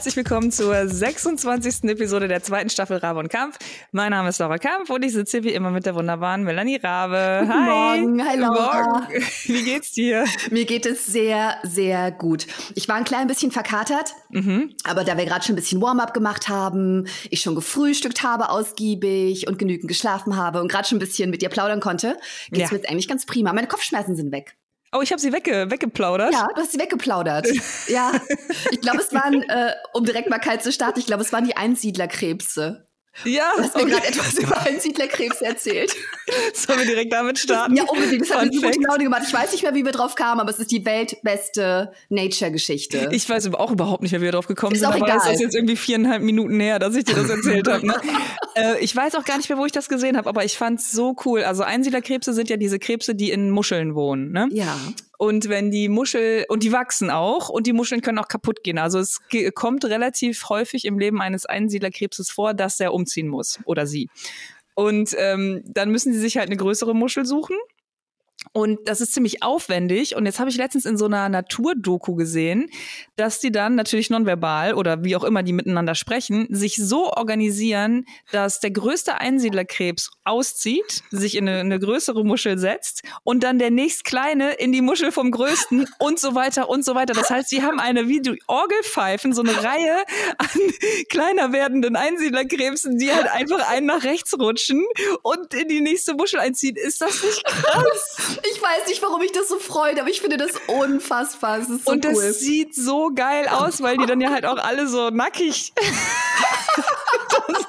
herzlich willkommen zur 26. Episode der zweiten Staffel Rabe und Kampf. Mein Name ist Laura Kampf und ich sitze hier wie immer mit der wunderbaren Melanie Rabe. Hi. Morgen, hi Laura. Morgen. Wie geht's dir? Mir geht es sehr, sehr gut. Ich war ein klein bisschen verkatert, mhm. aber da wir gerade schon ein bisschen Warm-up gemacht haben, ich schon gefrühstückt habe ausgiebig und genügend geschlafen habe und gerade schon ein bisschen mit dir plaudern konnte, geht's ja. mir jetzt eigentlich ganz prima. Meine Kopfschmerzen sind weg. Oh, ich habe sie wegge weggeplaudert. Ja, du hast sie weggeplaudert. ja. Ich glaube, es waren, äh, um direkt mal kalt zu starten, ich glaube, es waren die Einsiedlerkrebse. Ja. Du hast mir okay. gerade etwas über Einsiedlerkrebs erzählt. Sollen wir direkt damit starten? Ja, unbedingt. Das hat mir gute Laune gemacht. Ich weiß nicht mehr, wie wir drauf kamen, aber es ist die weltbeste Nature-Geschichte. Ich weiß auch überhaupt nicht mehr, wie wir drauf gekommen ist sind. Auch aber egal. ist das jetzt irgendwie viereinhalb Minuten her, dass ich dir das erzählt habe. Ne? äh, ich weiß auch gar nicht mehr, wo ich das gesehen habe, aber ich fand es so cool. Also Einsiedlerkrebse sind ja diese Krebse, die in Muscheln wohnen. Ne? Ja. Und wenn die Muschel, und die wachsen auch, und die Muscheln können auch kaputt gehen. Also es kommt relativ häufig im Leben eines Einsiedlerkrebses vor, dass er umziehen muss oder sie. Und ähm, dann müssen sie sich halt eine größere Muschel suchen. Und das ist ziemlich aufwendig. Und jetzt habe ich letztens in so einer Naturdoku gesehen, dass die dann natürlich nonverbal oder wie auch immer die miteinander sprechen, sich so organisieren, dass der größte Einsiedlerkrebs auszieht, sich in eine, eine größere Muschel setzt und dann der nächst kleine in die Muschel vom größten und so weiter und so weiter. Das heißt, sie haben eine wie die Orgelpfeifen, so eine Reihe an kleiner werdenden Einsiedlerkrebsen, die halt einfach einen nach rechts rutschen und in die nächste Muschel einziehen. Ist das nicht krass? Ich weiß nicht, warum ich das so freut, aber ich finde das unfassbar. Das so und cool. das sieht so geil aus, weil die dann ja halt auch alle so nackig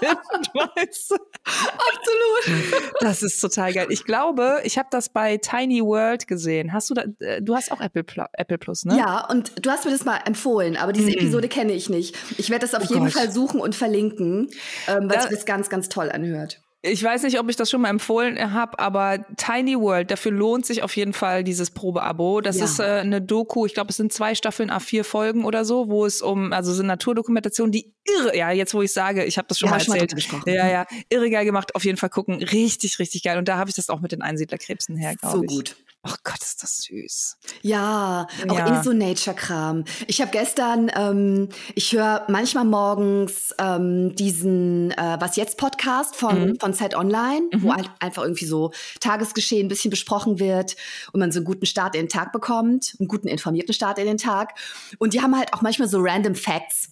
sind, weißt du? Absolut. Das ist total geil. Ich glaube, ich habe das bei Tiny World gesehen. Hast du da, äh, du hast auch Apple, Apple Plus, ne? Ja, und du hast mir das mal empfohlen, aber diese mhm. Episode kenne ich nicht. Ich werde das auf oh jeden Gott. Fall suchen und verlinken, ähm, weil ja. sich das ganz, ganz toll anhört. Ich weiß nicht, ob ich das schon mal empfohlen habe, aber Tiny World, dafür lohnt sich auf jeden Fall dieses Probeabo. Das ja. ist äh, eine Doku, ich glaube, es sind zwei Staffeln, A4 Folgen oder so, wo es um, also sind Naturdokumentationen, die irre, ja, jetzt wo ich sage, ich habe das schon ja, mal erzählt. Schon mal ja, ja, irre geil gemacht, auf jeden Fall gucken. Richtig, richtig geil. Und da habe ich das auch mit den Einsiedlerkrebsen her, glaube ich. So gut. Ach Gott, ist das süß. Ja, auch ja. eh so Nature-Kram. Ich habe gestern, ähm, ich höre manchmal morgens ähm, diesen äh, Was jetzt Podcast von, mhm. von Zeit Online, mhm. wo halt einfach irgendwie so Tagesgeschehen ein bisschen besprochen wird und man so einen guten Start in den Tag bekommt, einen guten informierten Start in den Tag. Und die haben halt auch manchmal so random Facts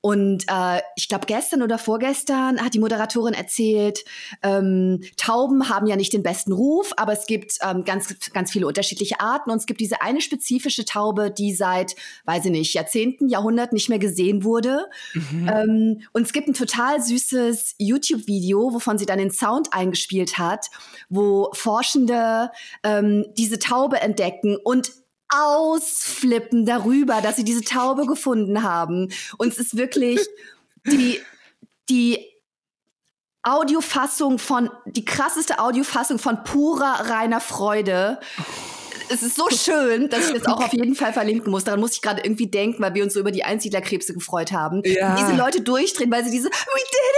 und äh, ich glaube, gestern oder vorgestern hat die Moderatorin erzählt, ähm, Tauben haben ja nicht den besten Ruf, aber es gibt ähm, ganz, ganz viele unterschiedliche Arten. Und es gibt diese eine spezifische Taube, die seit, weiß ich nicht, Jahrzehnten, Jahrhunderten nicht mehr gesehen wurde. Mhm. Ähm, und es gibt ein total süßes YouTube-Video, wovon sie dann den Sound eingespielt hat, wo Forschende ähm, diese Taube entdecken und ausflippen darüber, dass sie diese Taube gefunden haben. Und es ist wirklich die, die Audiofassung von, die krasseste Audiofassung von purer reiner Freude es ist so schön, dass ich das auch auf jeden Fall verlinken muss. Daran muss ich gerade irgendwie denken, weil wir uns so über die Einsiedlerkrebse gefreut haben. Ja. Diese Leute durchdrehen, weil sie diese We did it!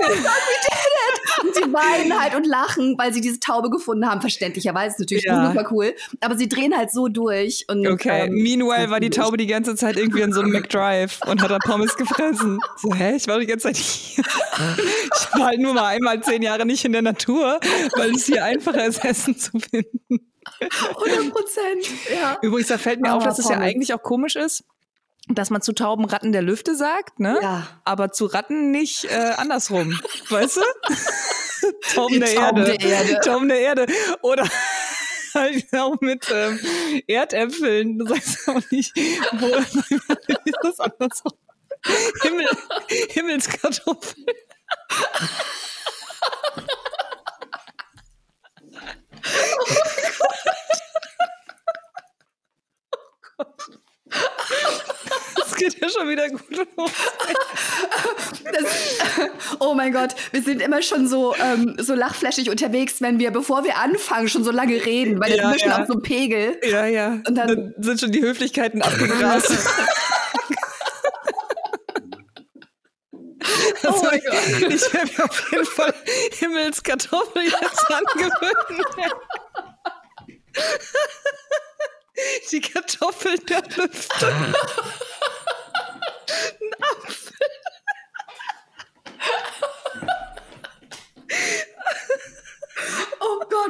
Oh mein Gott, we did it! Und sie weinen halt und lachen, weil sie diese Taube gefunden haben. Verständlicherweise ist natürlich ja. super cool. Aber sie drehen halt so durch. Und, okay, ähm, meanwhile war die Taube die ganze Zeit irgendwie in so einem McDrive und hat da Pommes gefressen. So, hä? Ich war die ganze Zeit hier. Ich war halt nur mal einmal zehn Jahre nicht in der Natur, weil es hier einfacher ist, Essen zu finden. 100 Prozent, ja. Übrigens, da fällt mir auf, dass es ja eigentlich auch komisch ist, dass man zu Tauben Ratten der Lüfte sagt, ne? Ja. Aber zu Ratten nicht äh, andersrum, weißt du? Tauben der, Tauben Erde. der Erde. Tauben der Erde. Oder halt auch mit ähm, Erdäpfeln. Du sagst auch nicht, wo ist das andersrum? Himmel, Himmelskartoffeln. Geht ja schon wieder gut los. Das, oh mein Gott, wir sind immer schon so, ähm, so lachfläschig unterwegs, wenn wir, bevor wir anfangen, schon so lange reden, weil ja, wir ja. auf so einem Pegel. Ja, ja. Und dann, dann sind schon die Höflichkeiten abgegrast. Also oh mein Gott. Ich werde mir auf jeden Fall Himmelskartoffel jetzt angewöhnen. Die Kartoffel der Lüfte.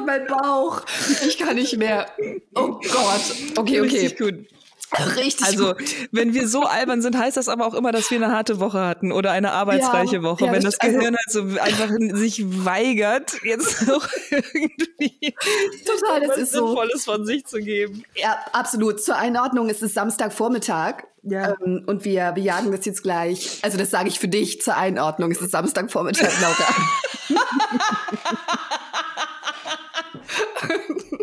Ein mein Bauch. Ich kann nicht mehr. Oh Gott. Okay, okay. Richtig gut. Richtig. Also, gut. wenn wir so albern sind, heißt das aber auch immer, dass wir eine harte Woche hatten oder eine arbeitsreiche Ja, Woche. ja, wenn das- das Gehirn halt so einfach sich weigert, jetzt noch irgendwie Total, das ist so. Sinnvolles von sich zu geben. Ja, absolut. Zur Einordnung, es ist Samstagvormittag. Ja. Ähm, und wir, wir jagen das jetzt gleich. Also, das sage ich für dich zur Einordnung. Es ist Samstagvormittag, Laura.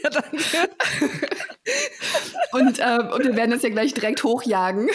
Ja, danke. Und, ähm, und wir werden das ja gleich direkt hochjagen.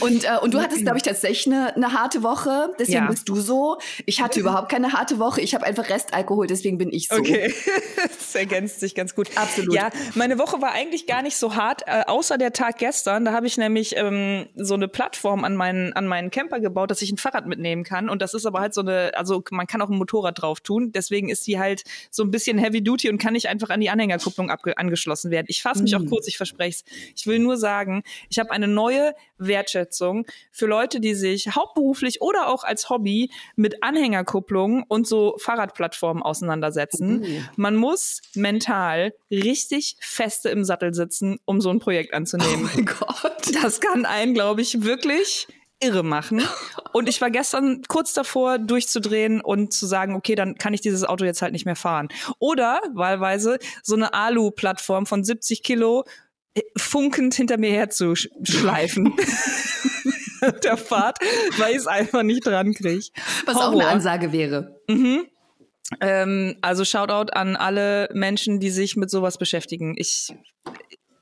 Und, äh, und du hattest, glaube ich, tatsächlich eine, eine harte Woche. Deswegen Ja. bist du so. Ich hatte überhaupt keine harte Woche. Ich habe einfach Restalkohol, deswegen bin ich so. Okay, das ergänzt sich ganz gut. Absolut. Ja, meine Woche war eigentlich gar nicht so hart, äh, außer der Tag gestern. Da habe ich nämlich ähm, so eine Plattform an meinen, an meinen Camper gebaut, dass ich ein Fahrrad mitnehmen kann. Und das ist aber halt so eine, also man kann auch ein Motorrad drauf tun. Deswegen ist die halt so ein bisschen Heavy Duty und kann nicht einfach an die Anhängerkupplung angeschlossen werden. Ich fasse mich auch kurz, ich verspreche es. Ich will nur sagen, ich habe eine neue Wertschätzung für Leute, die sich hauptberuflich oder auch als Hobby mit Anhängerkupplungen und so Fahrradplattformen auseinandersetzen. Uh. Man muss mental richtig feste im Sattel sitzen, um so ein Projekt Oh anzunehmen. mein Gott. Das kann einen, glaube ich, wirklich irre machen. Und ich war gestern kurz davor, durchzudrehen und zu sagen, okay, dann kann ich dieses Auto jetzt halt nicht mehr fahren. Oder wahlweise so eine Alu-Plattform von 70 Kilo äh, funkend hinter mir herzuschleifen. der Fahrt, weil ich es einfach nicht dran kriege. Was auch eine Ansage wäre. Ähm, also Shoutout an alle Menschen, die sich mit sowas beschäftigen. Ich,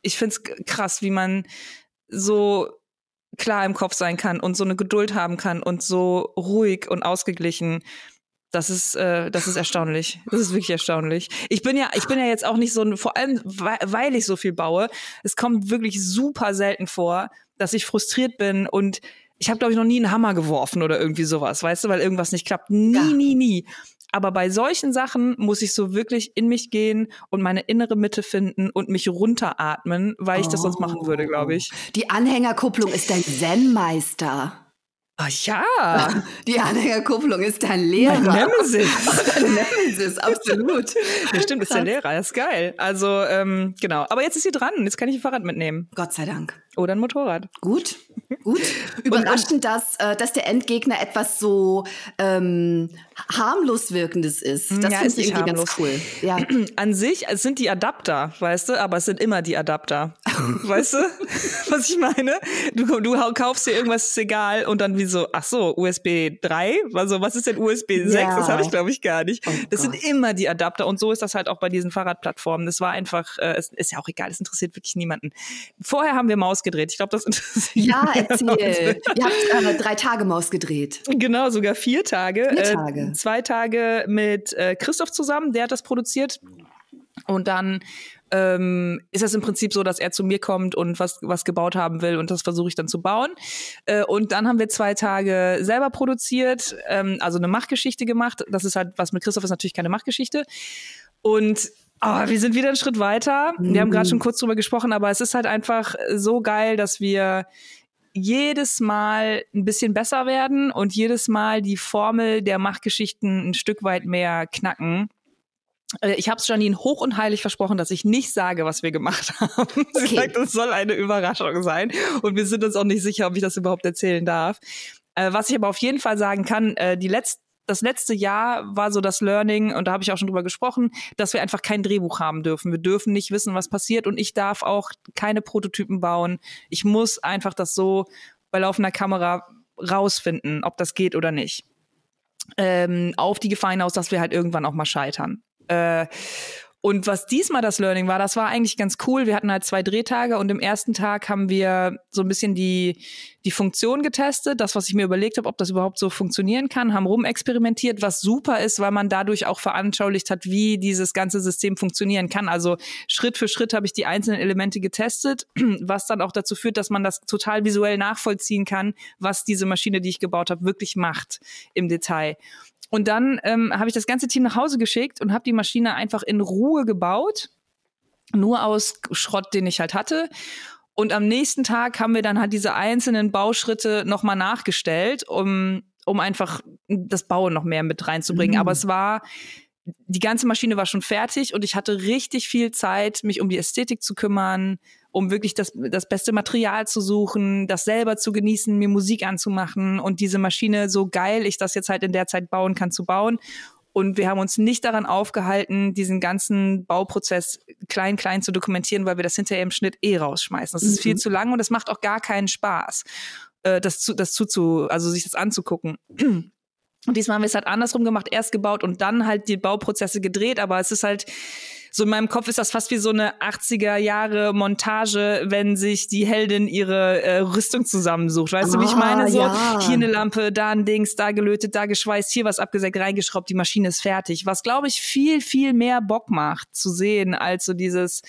ich finde es krass, wie man so klar im Kopf sein kann und so eine Geduld haben kann und so ruhig und ausgeglichen. Das ist, äh, das ist erstaunlich. Das ist wirklich erstaunlich. Ich bin ja, ich bin ja jetzt auch nicht so ein, vor allem weil, ich so viel baue. Es kommt wirklich super selten vor, dass ich frustriert bin und ich habe glaube ich noch nie einen Hammer geworfen oder irgendwie sowas, weißt du, weil irgendwas nicht klappt. Nie, Ja. nie, nie. Aber bei solchen Sachen muss ich so wirklich in mich gehen und meine innere Mitte finden und mich runteratmen, weil ich das sonst machen würde, glaube ich. Die Anhängerkupplung ist dein Zen-Meister. Ah ja, Die Anhängerkupplung ist dein Lehrer. mein Nemesis. Deine Nemesis, absolut. Ja, stimmt, ist der Lehrer, das ist geil. Also, ähm, genau. Aber jetzt ist sie dran. Jetzt kann ich ein Fahrrad mitnehmen. Gott sei Dank. Oder ein Motorrad. Gut, gut. Überraschend, dass, äh, dass der Endgegner etwas so ähm, harmlos wirkendes ist. Das Ja, finde ist ich irgendwie harmlos. ganz cool. Ja. An sich, es sind die Adapter, weißt du, aber es sind immer die Adapter. weißt du, was ich meine? Du, du kaufst dir irgendwas, ist egal, und dann wie so, ach so, USB 3? Also, was ist denn USB 6? Ja. Das habe ich, glaube ich, gar nicht. Oh das sind Gott. immer die Adapter und so ist das halt auch bei diesen Fahrradplattformen. Das war einfach, äh, es ist ja auch egal, es interessiert wirklich niemanden. Vorher haben wir Maus gedreht. Ich glaube, das interessiert Ja, mehr erzähl. Ihr habt äh, drei Tage Maus gedreht. Genau, sogar vier Tage. Vier Äh, Tage. zwei Tage mit äh, Christoph zusammen, der hat das produziert. Und dann ähm, ist das im Prinzip so, dass er zu mir kommt und was, was gebaut haben will und das versuche ich dann zu bauen. Äh, und dann haben wir zwei Tage selber produziert, ähm, also eine Machgeschichte gemacht. Das ist halt, was mit Christoph ist natürlich keine Machgeschichte. Und oh, wir sind wieder einen Schritt weiter. Wir haben gerade schon kurz drüber gesprochen, aber es ist halt einfach so geil, dass wir jedes Mal ein bisschen besser werden und jedes Mal die Formel der Machgeschichten ein Stück weit mehr knacken. Äh, Ich habe es Janine hoch und heilig versprochen, dass ich nicht sage, was wir gemacht haben. Sie Okay. sagt, es soll eine Überraschung sein. Und wir sind uns auch nicht sicher, ob ich das überhaupt erzählen darf. Äh, was ich aber auf jeden Fall sagen kann, äh, die letzte das letzte Jahr war so das Learning, und da habe ich auch schon drüber gesprochen, dass wir einfach kein Drehbuch haben dürfen. Wir dürfen nicht wissen, was passiert und ich darf auch keine Prototypen bauen. Ich muss einfach das so bei laufender Kamera rausfinden, ob das geht oder nicht. Ähm, auf die Gefahr hinaus, dass wir halt irgendwann auch mal scheitern. Äh, und was diesmal das Learning war, das war eigentlich ganz cool. Wir hatten halt zwei Drehtage und im ersten Tag haben wir so ein bisschen die, die Funktion getestet, das, was ich mir überlegt habe, ob das überhaupt so funktionieren kann, haben rumexperimentiert, was super ist, weil man dadurch auch veranschaulicht hat, wie dieses ganze System funktionieren kann. Also Schritt für Schritt habe ich die einzelnen Elemente getestet, was dann auch dazu führt, dass man das total visuell nachvollziehen kann, was diese Maschine, die ich gebaut habe, wirklich macht im Detail. Und dann ähm, habe ich das ganze Team nach Hause geschickt und habe die Maschine einfach in Ruhe gebaut, nur aus Schrott, den ich halt hatte. Und am nächsten Tag haben wir dann halt diese einzelnen Bauschritte nochmal nachgestellt, um, um einfach das Bauen noch mehr mit reinzubringen. Mhm. Aber es war die ganze Maschine war schon fertig und ich hatte richtig viel Zeit, mich um die Ästhetik zu kümmern, um wirklich das, das beste Material zu suchen, das selber zu genießen, mir Musik anzumachen und diese Maschine so geil ich das jetzt halt in der Zeit bauen kann, zu bauen. Und wir haben uns nicht daran aufgehalten, diesen ganzen Bauprozess klein, klein zu dokumentieren, weil wir das hinterher im Schnitt eh rausschmeißen. Das ist mhm. viel zu lang und es macht auch gar keinen Spaß, äh, das zu, das zu, also sich das anzugucken. Und diesmal haben wir es halt andersrum gemacht, erst gebaut und dann halt die Bauprozesse gedreht, aber es ist halt, so in meinem Kopf ist das fast wie so eine 80er Jahre Montage, wenn sich die Heldin ihre äh, Rüstung zusammensucht. Weißt ah, du, wie ich meine? So, ja. hier eine Lampe, da ein Dings, da gelötet, da geschweißt, hier was abgesägt, reingeschraubt, die Maschine ist fertig. Was, glaube ich, viel, viel mehr Bock macht zu sehen, als so dieses,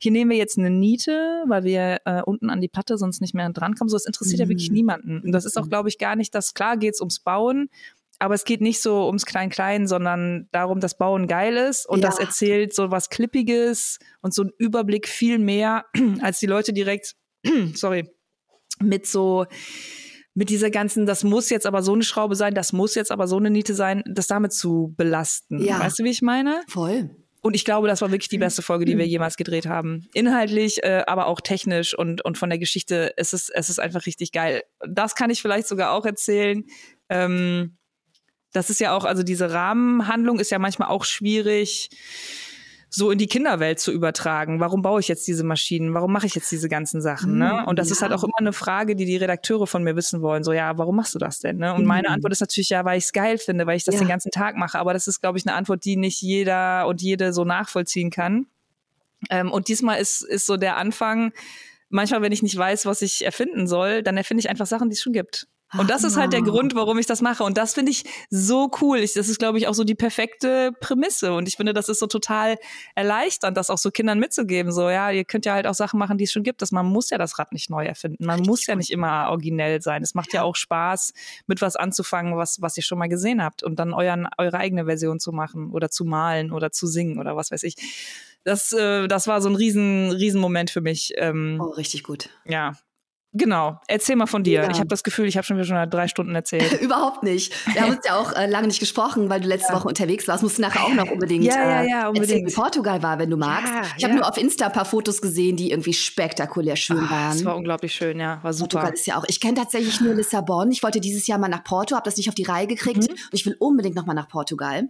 hier nehmen wir jetzt eine Niete, weil wir äh, unten an die Platte sonst nicht mehr drankommen. So, das interessiert mhm. ja wirklich niemanden. Und das ist auch, mhm. glaube ich, gar nicht das. Klar geht's ums Bauen, aber es geht nicht so ums Klein-Klein, sondern darum, dass Bauen geil ist und ja. das erzählt so was Klippiges und so ein Überblick viel mehr, als die Leute direkt, sorry, mit so mit dieser ganzen, das muss jetzt aber so eine Schraube sein, das muss jetzt aber so eine Niete sein, das damit zu belasten. Ja. Weißt du, wie ich meine? Voll. Und ich glaube, das war wirklich die beste Folge, die wir jemals gedreht haben. Inhaltlich, äh, aber auch technisch und, und von der Geschichte. Es ist, es ist einfach richtig geil. Das kann ich vielleicht sogar auch erzählen. Ähm, das ist ja auch, also diese Rahmenhandlung ist ja manchmal auch schwierig so in die Kinderwelt zu übertragen. Warum baue ich jetzt diese Maschinen? Warum mache ich jetzt diese ganzen Sachen? Ne? Und das ja. ist halt auch immer eine Frage, die die Redakteure von mir wissen wollen. So, ja, warum machst du das denn? Ne? Und meine mhm. Antwort ist natürlich ja, weil ich es geil finde, weil ich das ja. den ganzen Tag mache. Aber das ist, glaube ich, eine Antwort, die nicht jeder und jede so nachvollziehen kann. Ähm, und diesmal ist, ist so der Anfang, manchmal, wenn ich nicht weiß, was ich erfinden soll, dann erfinde ich einfach Sachen, die es schon gibt. Und das ist halt der Grund, warum ich das mache. Und das finde ich so cool. Ich, das ist, glaube ich, auch so die perfekte Prämisse. Und ich finde, das ist so total erleichternd, das auch so Kindern mitzugeben. So, ja, ihr könnt ja halt auch Sachen machen, die es schon gibt. Dass man muss ja das Rad nicht neu erfinden. Man muss ja nicht immer originell sein. Es macht ja auch Spaß, mit was anzufangen, was, was ihr schon mal gesehen habt. Und dann euren, eure eigene Version zu machen oder zu malen oder zu singen oder was weiß ich. Das, äh, das war so ein riesen, riesen Moment für mich. Ähm, oh, richtig gut. Ja, Genau, erzähl mal von dir. Ja. Ich habe das Gefühl, ich habe schon wieder schon drei Stunden erzählt. Überhaupt nicht. Wir haben uns ja auch äh, lange nicht gesprochen, weil du letzte ja. Woche unterwegs warst. Musst du nachher auch noch unbedingt, ja, ja, ja, äh, unbedingt. erzählen, wie Portugal war, wenn du magst. ich habe nur auf Insta ein paar Fotos gesehen, die irgendwie spektakulär schön Ach, waren. Das war unglaublich schön, ja, war super. Portugal ist ja auch. Ich kenne tatsächlich nur Lissabon. Ich wollte dieses Jahr mal nach Porto, habe das nicht auf die Reihe gekriegt mhm. und ich will unbedingt noch mal nach Portugal.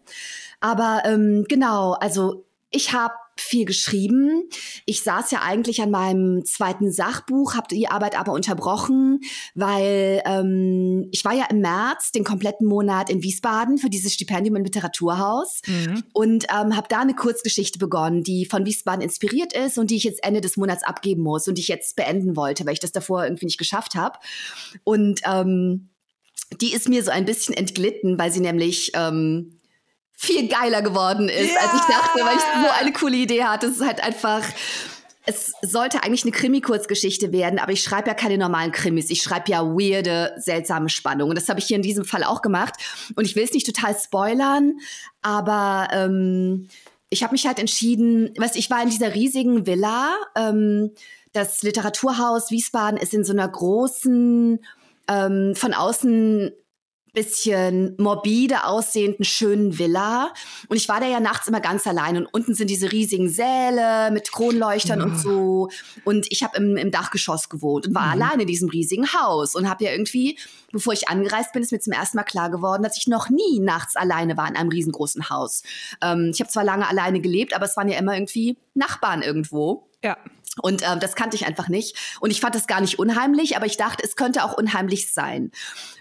Aber ähm, genau, also ich habe viel geschrieben. Ich saß ja eigentlich an meinem zweiten Sachbuch, habe die Arbeit aber unterbrochen, weil ähm, ich war ja im März den kompletten Monat in Wiesbaden für dieses Stipendium im Literaturhaus mhm. und ähm, habe da eine Kurzgeschichte begonnen, die von Wiesbaden inspiriert ist und die ich jetzt Ende des Monats abgeben muss und die ich jetzt beenden wollte, weil ich das davor irgendwie nicht geschafft habe. Und ähm, die ist mir so ein bisschen entglitten, weil sie nämlich ähm, viel geiler geworden ist, ja! als ich dachte, weil ich so eine coole Idee hatte. Es ist halt einfach es sollte eigentlich eine Krimi-Kurzgeschichte werden, aber ich schreibe ja keine normalen Krimis. Ich schreibe ja weirde, seltsame Spannungen. Das habe ich hier in diesem Fall auch gemacht. Und ich will es nicht total spoilern, aber ähm, ich habe mich halt entschieden, weißt, ich war in dieser riesigen Villa. Ähm, das Literaturhaus Wiesbaden ist in so einer großen, ähm, von außen bisschen morbide aussehenden schönen Villa. Und ich war da ja nachts immer ganz allein. Und unten sind diese riesigen Säle mit Kronleuchtern ja. und so. Und ich habe im, im, Dachgeschoss gewohnt und war mhm. allein in diesem riesigen Haus. Und habe ja irgendwie, bevor ich angereist bin, ist mir zum ersten Mal klar geworden, dass ich noch nie nachts alleine war in einem riesengroßen Haus. Ähm, ich habe zwar lange alleine gelebt, aber es waren ja immer irgendwie Nachbarn irgendwo. Ja. Und ähm, das kannte ich einfach nicht. Und ich fand das gar nicht unheimlich, aber ich dachte, es könnte auch unheimlich sein.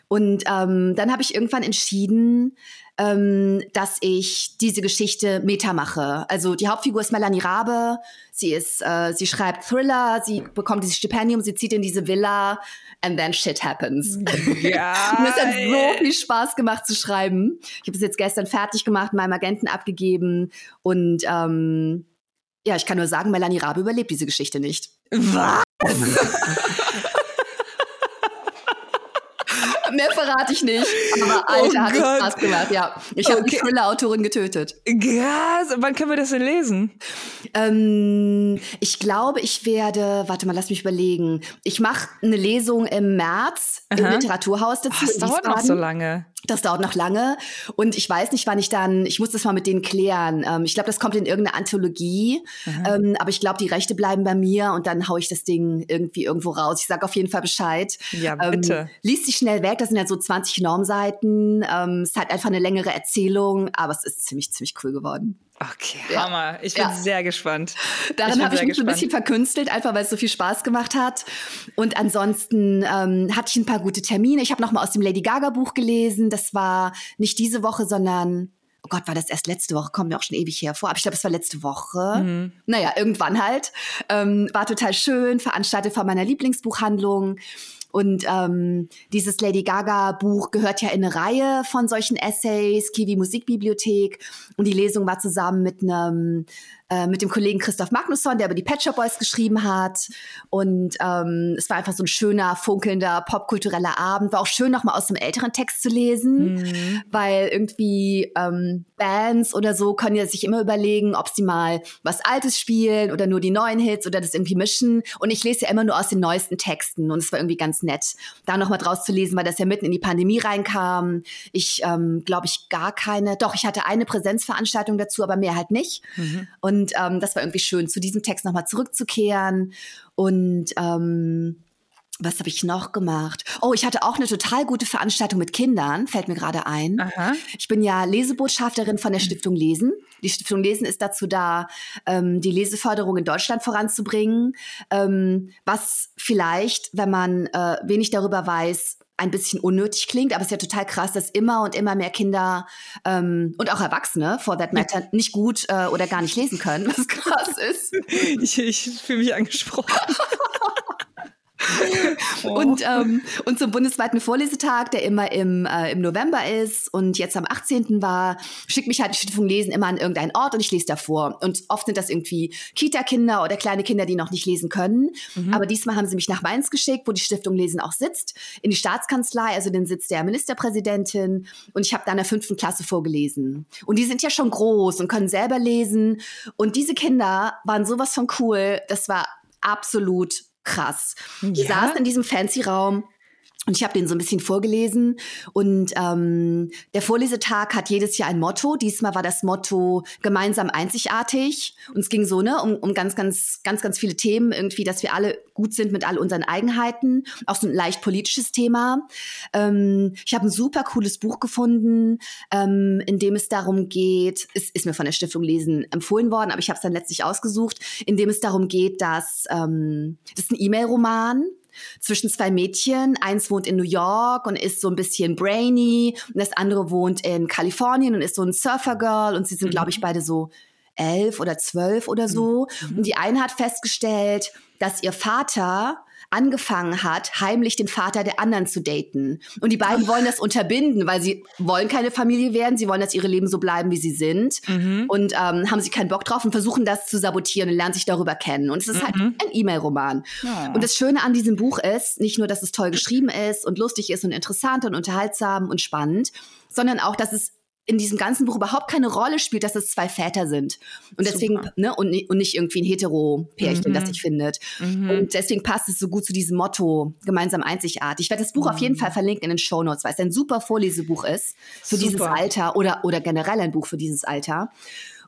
Und ähm, dann habe ich irgendwann entschieden, ähm, dass ich diese Geschichte Meta mache. Also die Hauptfigur ist Melanie Rabe. Sie ist, äh, sie schreibt Thriller, sie bekommt dieses Stipendium, sie zieht in diese Villa and then shit happens. Ja. Und es hat so viel Spaß gemacht zu schreiben. Ich habe es jetzt gestern fertig gemacht, meinem Agenten abgegeben und ähm, ja, ich kann nur sagen, Melanie Rabe überlebt diese Geschichte nicht. Was? Mehr verrate ich nicht. Aber oh Alter, oh hat es Spaß gemacht, ja. Ich habe okay. die Thriller-Autorin getötet. Krass. Wann können wir das denn lesen? Ähm, ich glaube, ich werde, warte mal, lass mich überlegen. Ich mache eine Lesung im März Aha. im Literaturhaus dazu. Oh, das dauert noch so lange. Das dauert noch lange und ich weiß nicht, wann ich dann, ich muss das mal mit denen klären. Ähm, ich glaube, das kommt in irgendeine Anthologie, ähm, aber ich glaube, die Rechte bleiben bei mir und dann haue ich das Ding irgendwie irgendwo raus. Ich sage auf jeden Fall Bescheid. Ja, ähm, bitte. Ähm, liest sie schnell weg, das sind ja so 20 Normseiten. Ähm, es ist halt einfach eine längere Erzählung, aber es ist ziemlich, ziemlich cool geworden. Okay, ja. Hammer. Ich bin ja. sehr gespannt. Daran habe ich mich gespannt. ein bisschen verkünstelt, einfach weil es so viel Spaß gemacht hat. Und ansonsten ähm, hatte ich ein paar gute Termine. Ich habe noch mal aus dem Lady Gaga Buch gelesen. Das war nicht diese Woche, sondern oh Gott, war das erst letzte Woche? Kommt mir auch schon ewig hervor. Aber ich glaube, es war letzte Woche. Mhm. Naja, irgendwann halt. Ähm, war total schön, veranstaltet von meiner Lieblingsbuchhandlung. Und ähm, dieses Lady Gaga Buch gehört ja in eine Reihe von solchen Essays, Kiwi Musikbibliothek. Und die Lesung war zusammen mit einem äh, mit dem Kollegen Christoph Magnusson, der über die Pet Shop Boys geschrieben hat. Und ähm, es war einfach so ein schöner, funkelnder, popkultureller Abend. War auch schön, nochmal aus einem älteren Text zu lesen, mhm. weil irgendwie ähm, Bands oder so können ja sich immer überlegen, ob sie mal was Altes spielen oder nur die neuen Hits oder das irgendwie mischen. Und ich lese ja immer nur aus den neuesten Texten und es war irgendwie ganz nett, da nochmal draus zu lesen, weil das ja mitten in die Pandemie reinkam. Ich ähm, glaube ich gar keine, doch, ich hatte eine Präsenzveranstaltung dazu, aber mehr halt nicht. Mhm. Und und ähm, das war irgendwie schön, zu diesem Text nochmal zurückzukehren. Und ähm, was habe ich noch gemacht? Oh, ich hatte auch eine total gute Veranstaltung mit Kindern, fällt mir gerade ein. Aha. Ich bin ja Lesebotschafterin von der Stiftung Lesen. Die Stiftung Lesen ist dazu da, ähm, die Leseförderung in Deutschland voranzubringen, ähm, was vielleicht, wenn man äh, wenig darüber weiß, ein bisschen unnötig klingt, aber es ist ja total krass, dass immer und immer mehr Kinder ähm, und auch Erwachsene, for that matter, nicht gut äh, oder gar nicht lesen können, was krass ist. Ich, ich fühle mich angesprochen. Oh. Und, ähm, und zum bundesweiten Vorlesetag, der immer im, äh, im November ist und jetzt am 18. war, schickt mich halt die Stiftung Lesen immer an irgendeinen Ort und ich lese davor. Und oft sind das irgendwie Kita-Kinder oder kleine Kinder, die noch nicht lesen können. Mhm. Aber diesmal haben sie mich nach Mainz geschickt, wo die Stiftung Lesen auch sitzt, in die Staatskanzlei, also den Sitz der Ministerpräsidentin. Und ich habe da in der fünften Klasse vorgelesen. Und die sind ja schon groß und können selber lesen. Und diese Kinder waren sowas von cool. Das war absolut krass. Ja? Wir saßen in diesem fancy Raum und ich habe den so ein bisschen vorgelesen. Und ähm, der Vorlesetag hat jedes Jahr ein Motto. Diesmal war das Motto gemeinsam einzigartig. Und es ging so ne um, um ganz, ganz, ganz, ganz viele Themen irgendwie, dass wir alle gut sind mit all unseren Eigenheiten. Auch so ein leicht politisches Thema. Ähm, ich habe ein super cooles Buch gefunden, ähm, in dem es darum geht. Es ist mir von der Stiftung Lesen empfohlen worden, aber ich habe es dann letztlich ausgesucht, in dem es darum geht, dass ähm, das ist ein E-Mail-Roman zwischen zwei Mädchen. Eins wohnt in New York und ist so ein bisschen brainy und das andere wohnt in Kalifornien und ist so ein Surfer-Girl und sie sind, mhm. glaube ich, beide so elf oder zwölf oder so. Mhm. Und die eine hat festgestellt, dass ihr Vater angefangen hat, heimlich den Vater der anderen zu daten. Und die beiden wollen das unterbinden, weil sie wollen keine Familie werden, sie wollen, dass ihre Leben so bleiben, wie sie sind. Mhm. Und ähm, haben sie keinen Bock drauf und versuchen das zu sabotieren und lernen sich darüber kennen. Und es ist halt mhm. halt ein E-Mail-Roman. Ja. Und das Schöne an diesem Buch ist, nicht nur, dass es toll geschrieben ist und lustig ist und interessant und unterhaltsam und spannend, sondern auch, dass es in diesem ganzen Buch überhaupt keine Rolle spielt, dass es zwei Väter sind. Und deswegen, ne, und, und nicht irgendwie ein Hetero-Pärchen, mhm. das sich findet. Mhm. Und deswegen passt es so gut zu diesem Motto, gemeinsam einzigartig. Ich werde das Buch mhm. auf jeden mhm. Fall verlinken in den Show Notes, weil es ein super Vorlesebuch ist für super. dieses Alter oder, oder generell ein Buch für dieses Alter.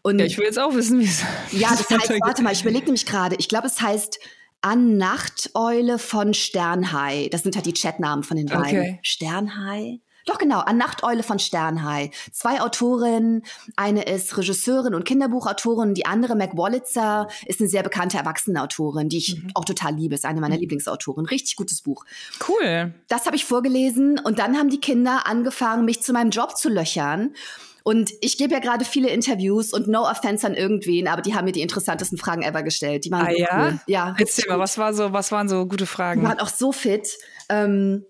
Und ja, ich will jetzt auch wissen, wie es Ja, das heißt, warte mal, ich überlege nämlich gerade, ich glaube, es heißt An Nachteule von Sternhai. Das sind halt die Chatnamen von den beiden. Okay. Sternhai? Doch genau, An Nachteule von Sternhai. Zwei Autorinnen, eine ist Regisseurin und Kinderbuchautorin, die andere, Mac Wallitzer, ist eine sehr bekannte Erwachsenenautorin, die ich mhm. auch total liebe, ist eine meiner mhm. Lieblingsautoren. Richtig gutes Buch. Cool. Das habe ich vorgelesen und dann haben die Kinder angefangen, mich zu meinem Job zu löchern. Und ich gebe ja gerade viele Interviews und no offense an irgendwen, aber die haben mir die interessantesten Fragen ever gestellt. Die waren ah, so ja? Cool. Ja. Erzähl mal, was war so, was waren so gute Fragen? Die waren auch so fit. Ähm,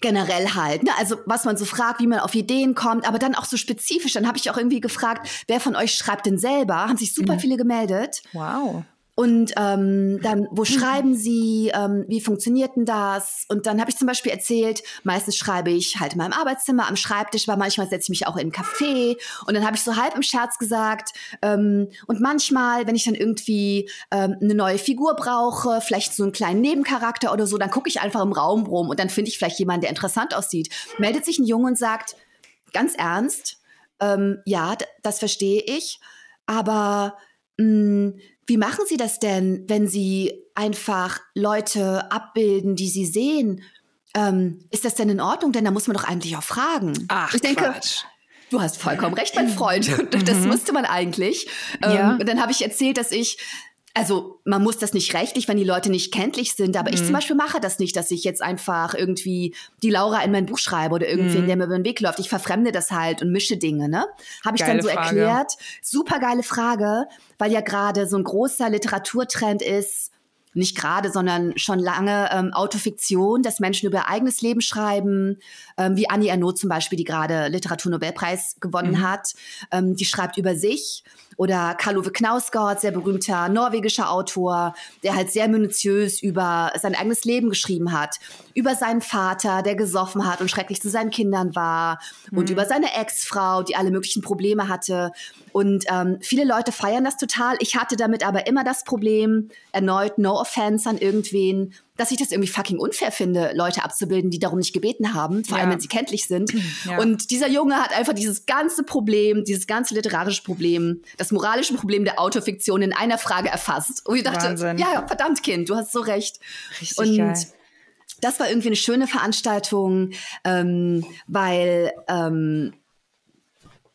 generell halt. Ne? Also was man so fragt, wie man auf Ideen kommt, aber dann auch so spezifisch. Dann habe ich auch irgendwie gefragt, wer von euch schreibt denn selber? Haben sich super mhm. viele gemeldet. Wow. Und ähm, dann, wo schreiben Sie? Ähm, wie funktioniert denn das? Und dann habe ich zum Beispiel erzählt, meistens schreibe ich halt in meinem Arbeitszimmer am Schreibtisch, aber manchmal setze ich mich auch in einen Café. Und dann habe ich so halb im Scherz gesagt, ähm, und manchmal, wenn ich dann irgendwie ähm, eine neue Figur brauche, vielleicht so einen kleinen Nebencharakter oder so, dann gucke ich einfach im Raum rum und dann finde ich vielleicht jemanden, der interessant aussieht. Meldet sich ein Junge und sagt, ganz ernst. Ähm, ja, das verstehe ich. Aber mh, hm, wie machen Sie das denn, wenn Sie einfach Leute abbilden, die Sie sehen? Ähm, ist das denn in Ordnung? Denn da muss man doch eigentlich auch fragen. Ach, ich denke, Quatsch. Du hast vollkommen recht, mein Freund. Das mhm. musste man eigentlich. Ja. Ähm, und dann habe ich erzählt, dass ich also man muss das nicht rechtlich, wenn die Leute nicht kenntlich sind, aber mhm. ich zum mhm. Beispiel mache das nicht, dass ich jetzt einfach irgendwie die Laura in mein Buch schreibe oder irgendwie, mhm. der mir über den Weg läuft. Ich verfremde das halt und mische Dinge, ne? Habe ich Geile dann so Frage. erklärt. Super geile Frage, weil ja gerade so ein großer Literaturtrend ist, nicht gerade, sondern schon lange ähm, Autofiktion, dass Menschen über ihr eigenes Leben schreiben, ähm, wie Annie Ernaux zum Beispiel, die gerade Literaturnobelpreis gewonnen mhm. hat. Ähm, die schreibt über sich oder Karl-Ove Knausgård, sehr berühmter norwegischer Autor, der halt sehr minutiös über sein eigenes Leben geschrieben hat. Über seinen Vater, der gesoffen hat und schrecklich zu seinen Kindern war. Mhm. Und über seine Ex-Frau, die alle möglichen Probleme hatte. Und ähm, viele Leute feiern das total. Ich hatte damit aber immer das Problem, erneut no offense an irgendwen, dass ich das irgendwie fucking unfair finde, Leute abzubilden, die darum nicht gebeten haben, vor ja. allem wenn sie kenntlich sind. Ja. Und dieser Junge hat einfach dieses ganze Problem, dieses ganze literarische Problem, das moralische Problem der Autofiktion in einer Frage erfasst. Und ich dachte, Wahnsinn. ja, verdammt Kind, du hast so recht. Richtig Und geil. das war irgendwie eine schöne Veranstaltung, ähm, weil ähm,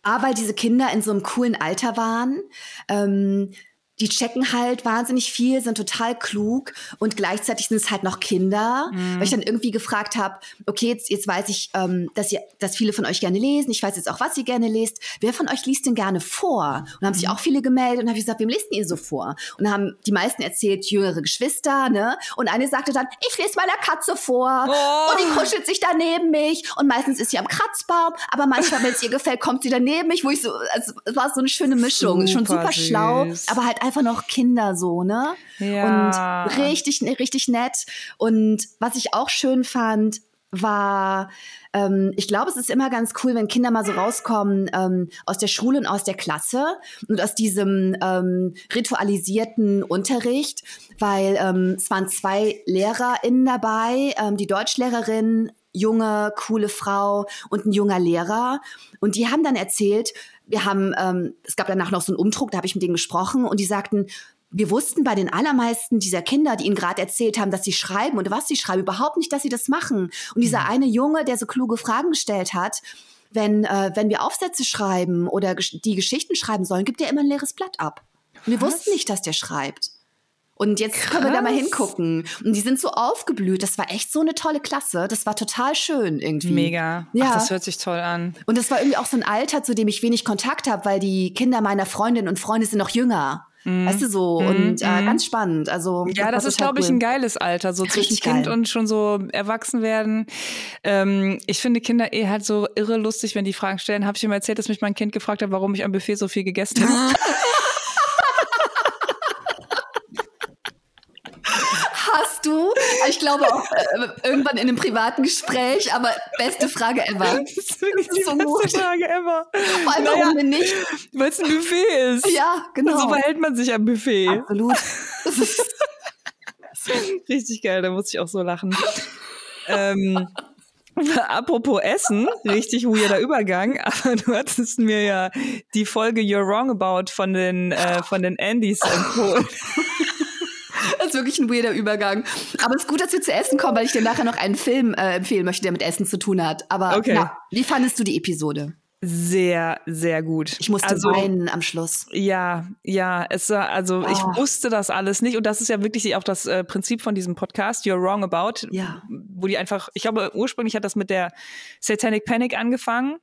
A, weil diese Kinder in so einem coolen Alter waren. Ähm, die checken halt wahnsinnig viel, sind total klug und gleichzeitig sind es halt noch Kinder. Mhm. Weil ich dann irgendwie gefragt habe, okay, jetzt, jetzt weiß ich, ähm, dass, ihr, dass viele von euch gerne lesen. Ich weiß jetzt auch, was ihr gerne lest. Wer von euch liest denn gerne vor? Und haben sich mhm. auch viele gemeldet und habe ich gesagt, wem lest ihr so vor? Und dann haben die meisten erzählt, jüngere Geschwister, ne? Und eine sagte dann, ich lese meiner Katze vor oh. und die kuschelt sich da neben mich und meistens ist sie am Kratzbaum, aber manchmal, wenn es ihr gefällt, kommt sie dann neben mich, wo ich so, also, es war so eine schöne Mischung, super schon super süß. schlau, aber halt einfach noch Kinder so, ne? Ja. Und richtig, richtig nett. Und was ich auch schön fand, war, ähm, ich glaube, es ist immer ganz cool, wenn Kinder mal so rauskommen ähm, aus der Schule und aus der Klasse und aus diesem ähm, ritualisierten Unterricht, weil ähm, es waren zwei LehrerInnen dabei, ähm, die Deutschlehrerin, junge, coole Frau und ein junger Lehrer. Und die haben dann erzählt, wir haben, ähm, es gab danach noch so einen Umdruck, da habe ich mit denen gesprochen und die sagten, wir wussten bei den allermeisten dieser Kinder, die ihnen gerade erzählt haben, dass sie schreiben und was sie schreiben, überhaupt nicht, dass sie das machen. Und dieser mhm. eine Junge, der so kluge Fragen gestellt hat, wenn, äh, wenn wir Aufsätze schreiben oder die Geschichten schreiben sollen, gibt er immer ein leeres Blatt ab. Und wir was? wussten nicht, dass der schreibt. Und jetzt Krass. können wir da mal hingucken. Und die sind so aufgeblüht. Das war echt so eine tolle Klasse. Das war total schön irgendwie. Mega. Ja. Ach, das hört sich toll an. Und das war irgendwie auch so ein Alter, zu dem ich wenig Kontakt habe, weil die Kinder meiner Freundin und Freunde sind noch jünger. Mm. Weißt du so? Mm, und äh, mm. ganz spannend. Also ja, das, ist, glaube ich, ein geiles Alter, so zwischen Kind geil. und schon so erwachsen werden. Ähm, ich finde Kinder eh halt so irre lustig, wenn die Fragen stellen. Habe ich ihm erzählt, dass mich mein Kind gefragt hat, warum ich am Buffet so viel gegessen habe? hast du? Ich glaube auch äh, irgendwann in einem privaten Gespräch, aber beste Frage ever. Das ist wirklich das ist die so beste gut. Frage ever. Vor allem, naja, warum denn nicht? Weil es ein Buffet ist. Ja, genau. So verhält man sich am Buffet. Absolut. Richtig geil, da muss ich auch so lachen. ähm, Apropos Essen, richtig weirder Übergang, aber du hattest mir ja die Folge You're Wrong About von den, äh, von den Andys empfohlen. Ist wirklich ein weirder Übergang. Aber es ist gut, dass wir zu Essen kommen, weil ich dir nachher noch einen Film äh, empfehlen möchte, der mit Essen zu tun hat. Aber okay. na, wie fandest du die Episode? Sehr, sehr gut. Ich musste also, weinen am Schluss. Ja, ja, es war, also oh. ich wusste das alles nicht und das ist ja wirklich auch das äh, Prinzip von diesem Podcast, You're Wrong About, ja. wo die einfach, ich glaube, ursprünglich hat das mit der Satanic Panic angefangen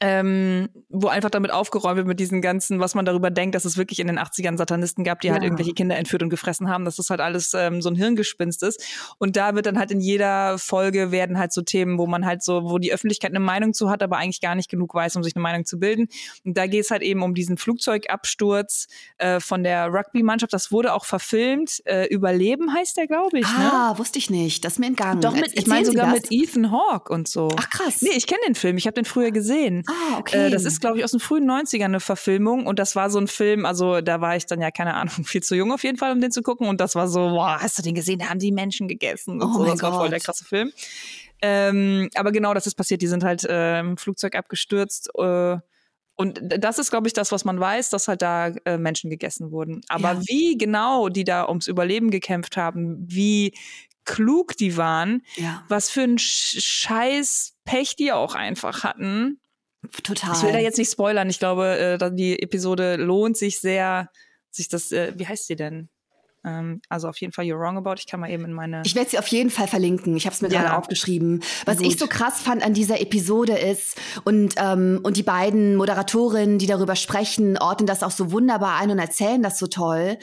ähm, wo einfach damit aufgeräumt wird mit diesen ganzen, was man darüber denkt, dass es wirklich in den 80ern Satanisten gab, die halt ja. halt irgendwelche Kinder entführt und gefressen haben, dass das halt alles ähm, so ein Hirngespinst ist. Und da wird dann halt in jeder Folge werden halt so Themen, wo man halt so, wo die Öffentlichkeit eine Meinung zu hat, aber eigentlich gar nicht genug weiß, um sich eine Meinung zu bilden. Und da geht es halt eben um diesen Flugzeugabsturz äh, von der Rugby-Mannschaft. Das wurde auch verfilmt. Äh, Überleben heißt der, glaube ich. Ne? Ah, ne? wusste ich nicht. Das ist mir entgangen. Doch, mit, ich meine sogar mit Ethan Hawke und so. Ach krass. Nee, ich kenne den Film. Ich habe den früher gesehen. Ah, okay. Äh, das ist, glaube ich, aus den frühen 90ern eine Verfilmung und das war so ein Film, also da war ich dann ja, keine Ahnung, viel zu jung auf jeden Fall, um den zu gucken und das war so, boah, hast du den gesehen? Da haben die Menschen gegessen und oh so. Das war voll der krasse Film. Ähm, aber genau das ist passiert. Die sind halt äh, im Flugzeug abgestürzt. Äh, und das ist, glaube ich, das, was man weiß, dass halt da äh, Menschen gegessen wurden. Aber ja. wie genau die da ums Überleben gekämpft haben, wie klug die waren, ja. was für ein Scheiß Pech die auch einfach hatten. Total. Ich will da jetzt nicht spoilern. Ich glaube, äh, die Episode lohnt sich sehr, sich das, äh, wie heißt sie denn? Ähm, also auf jeden Fall You're Wrong About. Ich kann mal eben in meine. Ich werde sie auf jeden Fall verlinken. Ich habe es mir ja. gerade aufgeschrieben. Was Gut. ich so krass fand an dieser Episode ist, und, ähm, und die beiden Moderatorinnen, die darüber sprechen, ordnen das auch so wunderbar ein und erzählen das so toll.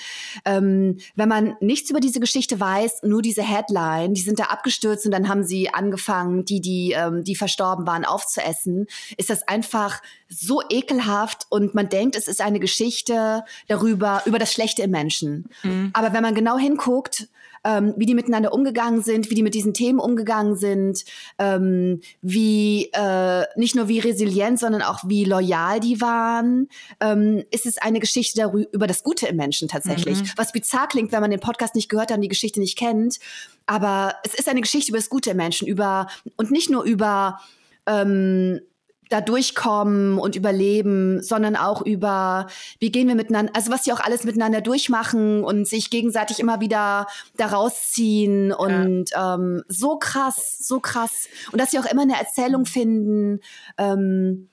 Ähm, wenn man nichts über diese Geschichte weiß, nur diese Headline, die sind da abgestürzt und dann haben sie angefangen, die, die, ähm, die verstorben waren, aufzuessen, ist das einfach so ekelhaft und man denkt, es ist eine Geschichte darüber, über das Schlechte im Menschen. Mhm. Aber wenn man genau hinguckt, ähm, wie die miteinander umgegangen sind, wie die mit diesen Themen umgegangen sind, ähm, wie äh, nicht nur wie resilient, sondern auch wie loyal die waren, ähm, ist es eine Geschichte darüber, über das Gute im Menschen tatsächlich. Mhm. Was bizarr klingt, wenn man den Podcast nicht gehört hat und die Geschichte nicht kennt. Aber es ist eine Geschichte über das Gute im Menschen, über und nicht nur über ähm, da durchkommen und überleben, sondern auch über, wie gehen wir miteinander, also was sie auch alles miteinander durchmachen und sich gegenseitig immer wieder da rausziehen und ja. ähm, so krass, so krass. Und dass sie auch immer eine Erzählung finden. Ähm,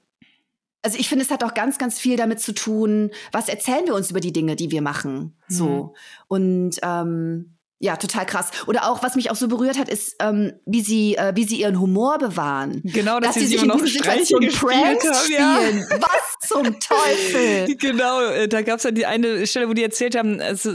also ich finde, es hat auch ganz, ganz viel damit zu tun, was erzählen wir uns über die Dinge, die wir machen. So. Mhm. Und ähm, ja, total krass. Oder auch, was mich auch so berührt hat, ist, ähm, wie sie, äh, wie sie ihren Humor bewahren. Genau, dass, dass sie sich immer noch Streiche Pranks haben, ja. spielen. Was zum Teufel? Genau, äh, da gab es ja die eine Stelle, wo die erzählt haben, also,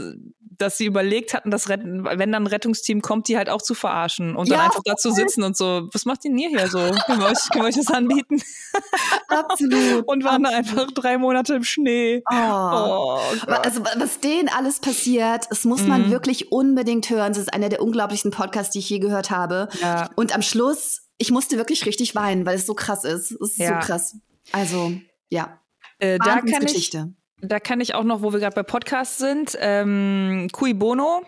dass sie überlegt hatten, dass wenn dann ein Rettungsteam kommt, die halt auch zu verarschen und ja, dann einfach da zu sitzen und so, was macht ihr denn hier so? Können wir euch, können wir euch das anbieten? Absolut. und waren da einfach drei Monate im Schnee. Oh. oh also was denen alles passiert, es muss man mhm. wirklich unbedingt hören. Das ist einer der unglaublichsten Podcasts, die ich je gehört habe. Ja. Und am Schluss, ich musste wirklich richtig weinen, weil es so krass ist. Es ist ja. so krass. Also, ja. Äh, da kann Geschichte. Da kann ich auch noch, wo wir gerade bei Podcasts sind, ähm, Cui Bono.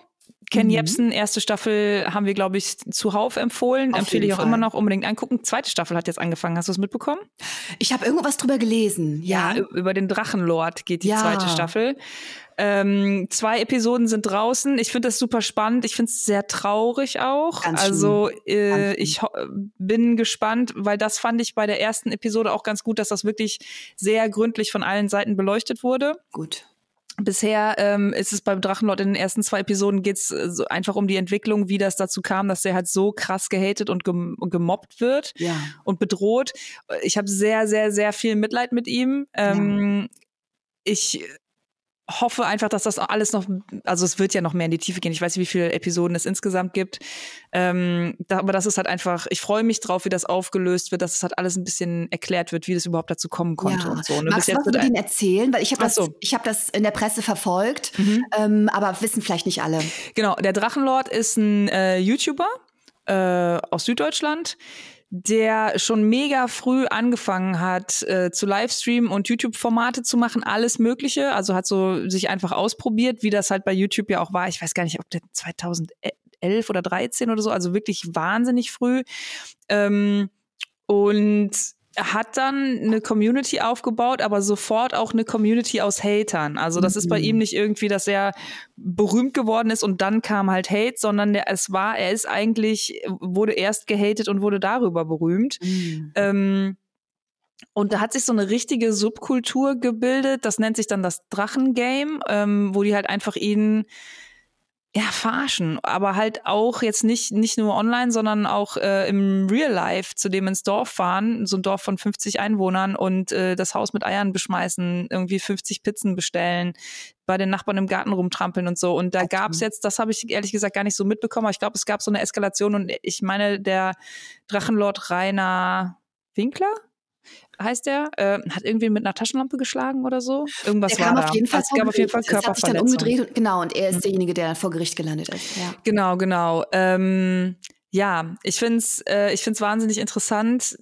Ken mhm. Jebsen, erste Staffel haben wir, glaube ich, zuhauf empfohlen. Auf Empfehle ich auch Fall. immer noch unbedingt angucken. Zweite Staffel hat jetzt angefangen. Hast du es mitbekommen? Ich habe irgendwas drüber gelesen. Ja, ja über den Drachenlord geht die ja. zweite Staffel. Ähm, zwei Episoden sind draußen. Ich finde das super spannend. Ich finde es sehr traurig auch. Ganz also äh, ich bin gespannt, weil das fand ich bei der ersten Episode auch ganz gut, dass das wirklich sehr gründlich von allen Seiten beleuchtet wurde. Gut. Bisher ähm, ist es beim Drachenlord in den ersten zwei Episoden geht es äh, so einfach um die Entwicklung, wie das dazu kam, dass der halt so krass gehatet und gem gemobbt wird ja. und bedroht. Ich habe sehr, sehr, sehr viel Mitleid mit ihm. Ähm, ja. Ich hoffe einfach, dass das alles noch, also es wird ja noch mehr in die Tiefe gehen. Ich weiß nicht, wie viele Episoden es insgesamt gibt. Ähm, da, aber das ist halt einfach, ich freue mich drauf, wie das aufgelöst wird, dass es halt alles ein bisschen erklärt wird, wie das überhaupt dazu kommen konnte ja. und so. Ne? Magst du was über den erzählen? Weil ich habe das, so. ich hab das in der Presse verfolgt, mhm. ähm, aber wissen vielleicht nicht alle. Genau, der Drachenlord ist ein äh, YouTuber äh, aus Süddeutschland der schon mega früh angefangen hat, äh, zu Livestreamen und YouTube-Formate zu machen, alles Mögliche. Also hat so sich einfach ausprobiert, wie das halt bei YouTube ja auch war. Ich weiß gar nicht, ob der 2011 oder 13 oder so, also wirklich wahnsinnig früh. Ähm, und hat dann eine Community aufgebaut, aber sofort auch eine Community aus Hatern. Also das mhm. ist bei ihm mhm. nicht irgendwie, dass er berühmt geworden ist und dann kam halt Hate, sondern der, es war, er ist eigentlich, wurde erst gehatet und wurde darüber berühmt. Mhm. Ähm, und da hat sich so eine richtige Subkultur gebildet, das nennt sich dann das Drachengame, ähm, wo die halt einfach ihn ja, verarschen, aber halt auch jetzt nicht, nicht nur online, sondern auch äh, im Real Life, zu dem ins Dorf fahren, so ein Dorf von 50 Einwohnern und äh, das Haus mit Eiern beschmeißen, irgendwie 50 Pizzen bestellen, bei den Nachbarn im Garten rumtrampeln und so. Und da gab's jetzt, das habe ich ehrlich gesagt gar nicht so mitbekommen, aber ich glaube, es gab so eine Eskalation und ich meine, der Drachenlord Rainer Winkler, heißt der, äh, hat irgendwie mit einer Taschenlampe geschlagen oder so. Irgendwas der war kam da. Auf jeden Fall es gab auf jeden Fall Körperverletzung. hat sich dann umgedreht und, genau, und er ist mhm. derjenige, der dann vor Gericht gelandet ist. Ja. Genau, genau. Ähm, ja, ich finde es äh, ich find's wahnsinnig interessant.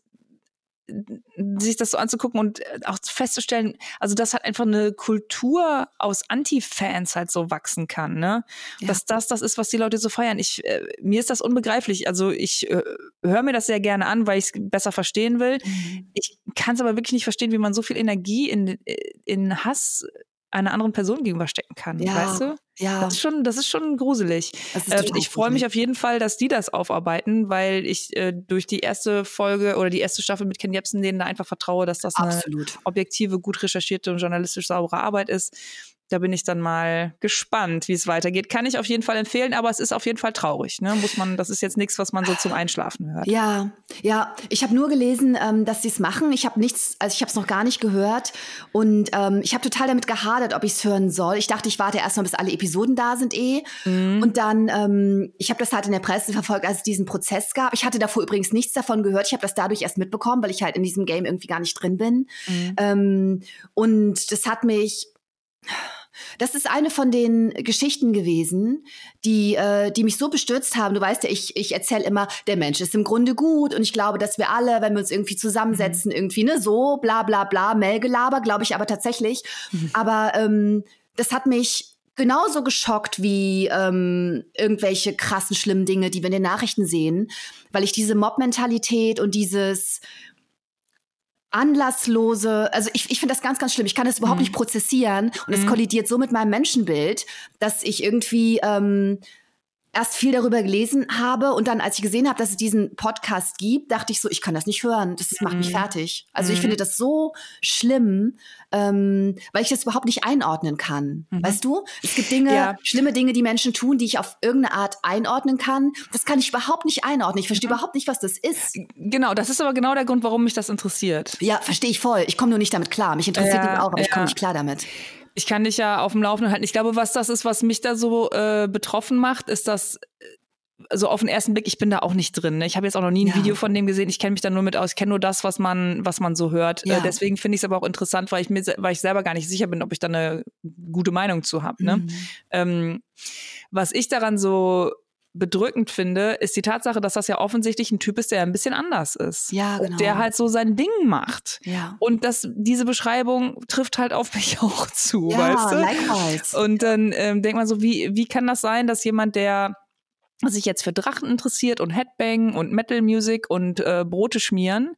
Sich das so anzugucken und äh, auch festzustellen, also dass halt einfach eine Kultur aus Anti-Fans halt so wachsen kann, ne? Ja. Dass das das ist, was die Leute so feiern. Ich, äh, mir ist das unbegreiflich. Also ich äh, höre mir das sehr gerne an, weil ich es besser verstehen will. Mhm. Ich kann es aber wirklich nicht verstehen, wie man so viel Energie in, äh, in Hass einer anderen Person gegenüberstecken kann, ja, weißt du? Ja. Das ist schon, das ist schon gruselig. Ist äh, ich freue mich auf jeden Fall, dass die das aufarbeiten, weil ich äh, durch die erste Folge oder die erste Staffel mit Ken Jebsen denen da einfach vertraue, dass das Absolut. eine objektive, gut recherchierte und journalistisch saubere Arbeit ist da bin ich dann mal gespannt, wie es weitergeht. Kann ich auf jeden Fall empfehlen, aber es ist auf jeden Fall traurig. Ne? Muss man, das ist jetzt nichts, was man so zum Einschlafen hört. Ja, ja. Ich habe nur gelesen, ähm, dass sie es machen. Ich habe nichts, also ich habe es noch gar nicht gehört und ähm, ich habe total damit gehadert, ob ich es hören soll. Ich dachte, ich warte erst mal, bis alle Episoden da sind eh. Mhm. Und dann, ähm, ich habe das halt in der Presse verfolgt, als es diesen Prozess gab. Ich hatte davor übrigens nichts davon gehört. Ich habe das dadurch erst mitbekommen, weil ich halt in diesem Game irgendwie gar nicht drin bin. Mhm. Ähm, und das hat mich das ist eine von den Geschichten gewesen, die, äh, die mich so bestürzt haben. Du weißt ja, ich, ich erzähle immer, der Mensch ist im Grunde gut und ich glaube, dass wir alle, wenn wir uns irgendwie zusammensetzen, mhm. irgendwie, ne, so, bla bla bla, Melgelaber, glaube ich aber tatsächlich. Mhm. Aber ähm, das hat mich genauso geschockt wie ähm, irgendwelche krassen, schlimmen Dinge, die wir in den Nachrichten sehen, weil ich diese Mob-Mentalität und dieses anlasslose, also ich, ich finde das ganz, ganz schlimm. Ich kann das überhaupt mhm. nicht prozessieren und es mhm. kollidiert so mit meinem Menschenbild, dass ich irgendwie ähm, erst viel darüber gelesen habe und dann, als ich gesehen habe, dass es diesen Podcast gibt, dachte ich so, ich kann das nicht hören. Das, macht mich mhm. fertig. Also ich mhm. finde das so schlimm, ähm, weil ich das überhaupt nicht einordnen kann. Mhm. Weißt du? Es gibt Dinge, ja. schlimme Dinge, die Menschen tun, die ich auf irgendeine Art einordnen kann. Das kann ich überhaupt nicht einordnen. Ich verstehe mhm. überhaupt nicht, was das ist. Genau, das ist aber genau der Grund, warum mich das interessiert. Ja, verstehe ich voll. Ich komme nur nicht damit klar. Mich interessiert ja, das auch, aber ja. ich komme nicht klar damit ich kann dich ja auf dem Laufenden halten. Ich glaube, was das ist, was mich da so äh, betroffen macht, ist, dass also auf den ersten Blick, ich bin da auch nicht drin. Ne? Ich habe jetzt auch noch nie ein ja. Video von dem gesehen. Ich kenne mich da nur mit aus. Ich kenne nur das, was man, was man so hört. Äh, ja. Äh, deswegen finde ich es aber auch interessant, weil ich mir, weil ich selber gar nicht sicher bin, ob ich da eine gute Meinung zu habe. Ne? Mhm. Ähm, was ich daran so bedrückend finde, ist die Tatsache, dass das ja offensichtlich ein Typ ist, der ein bisschen anders ist. Ja, genau. Der halt so sein Ding macht. Ja. Und das, diese Beschreibung trifft halt auf mich auch zu, ja, weißt du? Likewise. Und dann ähm, denkt man so, wie, wie kann das sein, dass jemand, der sich jetzt für Drachen interessiert und Headbang und Metal Music und äh, Brote schmieren,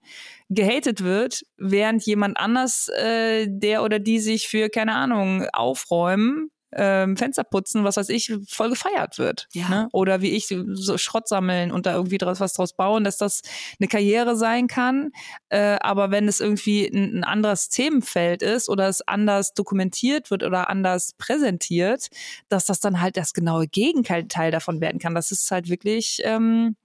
gehatet wird, während jemand anders, äh, der oder die sich für, keine Ahnung, aufräumen, ähm, Fenster putzen, was weiß ich, voll gefeiert wird. Ja. Ne? Oder wie ich so Schrott sammeln und da irgendwie draus, was draus bauen, dass das eine Karriere sein kann. Äh, aber wenn es irgendwie ein, ein anderes Themenfeld ist oder es anders dokumentiert wird oder anders präsentiert, dass das dann halt das genaue Gegenteil davon werden kann. Das ist halt wirklich ähm,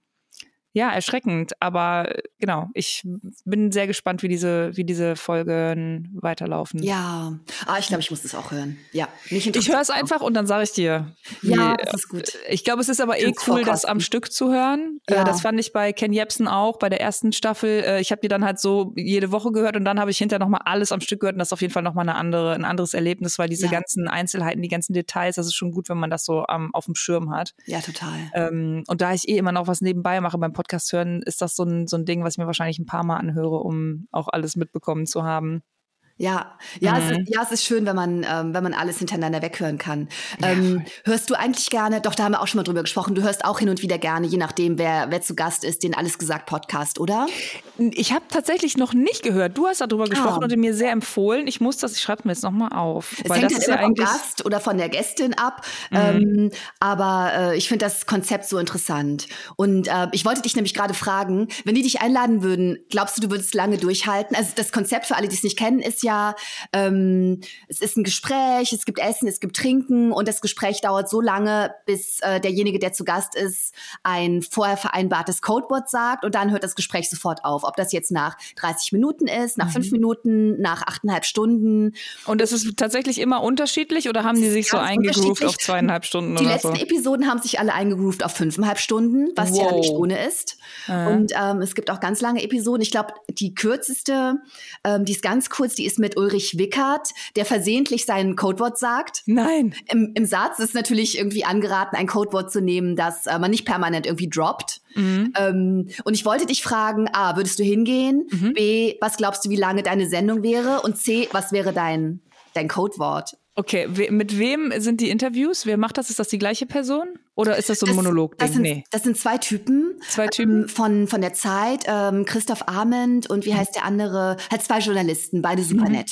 ja, erschreckend. Aber genau, ich bin sehr gespannt, wie diese, wie diese Folgen weiterlaufen. Ja, ah, ich glaube, ich muss das auch hören. Ja, Ich höre es einfach und dann sage ich dir. Wie, ja, das ist gut. Ich glaube, es ist aber eh cool, das am Stück zu hören. Äh, ja. das fand ich bei Ken Jebsen auch, bei der ersten Staffel. Äh, ich habe die dann halt so jede Woche gehört und dann habe ich hinterher nochmal alles am Stück gehört und das ist auf jeden Fall nochmal eine andere, ein anderes Erlebnis, weil diese ja. ganzen Einzelheiten, die ganzen Details, das ist schon gut, wenn man das so um, auf dem Schirm hat. Ja, total. Ähm, und da ich eh immer noch was nebenbei mache beim Podcast, Podcast hören, ist das so ein, so ein Ding, was ich mir wahrscheinlich ein paar Mal anhöre, um auch alles mitbekommen zu haben. Ja, ja, mhm. es ist, ja, es ist schön, wenn man, ähm, wenn man alles hintereinander weghören kann. Ja. Ähm, hörst du eigentlich gerne, doch, da haben wir auch schon mal drüber gesprochen, du hörst auch hin und wieder gerne, je nachdem, wer, wer zu Gast ist, den Alles gesagt Podcast, oder? Ich habe tatsächlich noch nicht gehört. Du hast darüber gesprochen ah. und mir sehr empfohlen. Ich muss das, ich schreibe mir jetzt nochmal auf. Es hängt halt immer ja vom Gast oder von der Gästin ab. Mhm. Ähm, aber äh, ich finde das Konzept so interessant. Und äh, ich wollte dich nämlich gerade fragen, wenn die dich einladen würden, glaubst du, du würdest lange durchhalten? Also das Konzept für alle, die es nicht kennen, ist ja, ähm, es ist ein Gespräch, es gibt Essen, es gibt Trinken und das Gespräch dauert so lange, bis äh, derjenige, der zu Gast ist, ein vorher vereinbartes Codewort sagt und dann hört das Gespräch sofort auf. Ob das jetzt nach 30 Minuten ist, nach mhm. fünf Minuten, nach achteinhalb Stunden. Und ist es tatsächlich immer unterschiedlich oder haben die sich so eingegroovt auf zweieinhalb Stunden? Die letzten so? Episoden haben sich alle eingegroovt auf fünfeinhalb Stunden, was wow. ja nicht ohne ist. Mhm. Und ähm, es gibt auch ganz lange Episoden. Ich glaube, die kürzeste, ähm, die ist ganz kurz, die ist mit Ulrich Wickert, der versehentlich sein Codewort sagt. Nein. Im, im Satz ist natürlich irgendwie angeraten, ein Codewort zu nehmen, das äh, man nicht permanent irgendwie droppt. Mhm. Ähm, und ich wollte dich fragen, würdest würdest du hingehen? Mhm. B, was glaubst du, wie lange deine Sendung wäre? Und C, was wäre dein, dein Codewort? Okay, we mit wem sind die Interviews? Wer macht das? Ist das die gleiche Person? Oder ist das so ein Monolog? Das sind, nee. das sind zwei Typen. Zwei Typen? Ähm, von, von der Zeit. Ähm, Christoph Arment und wie mhm. heißt der andere? Halt zwei Journalisten, beide super mhm. nett.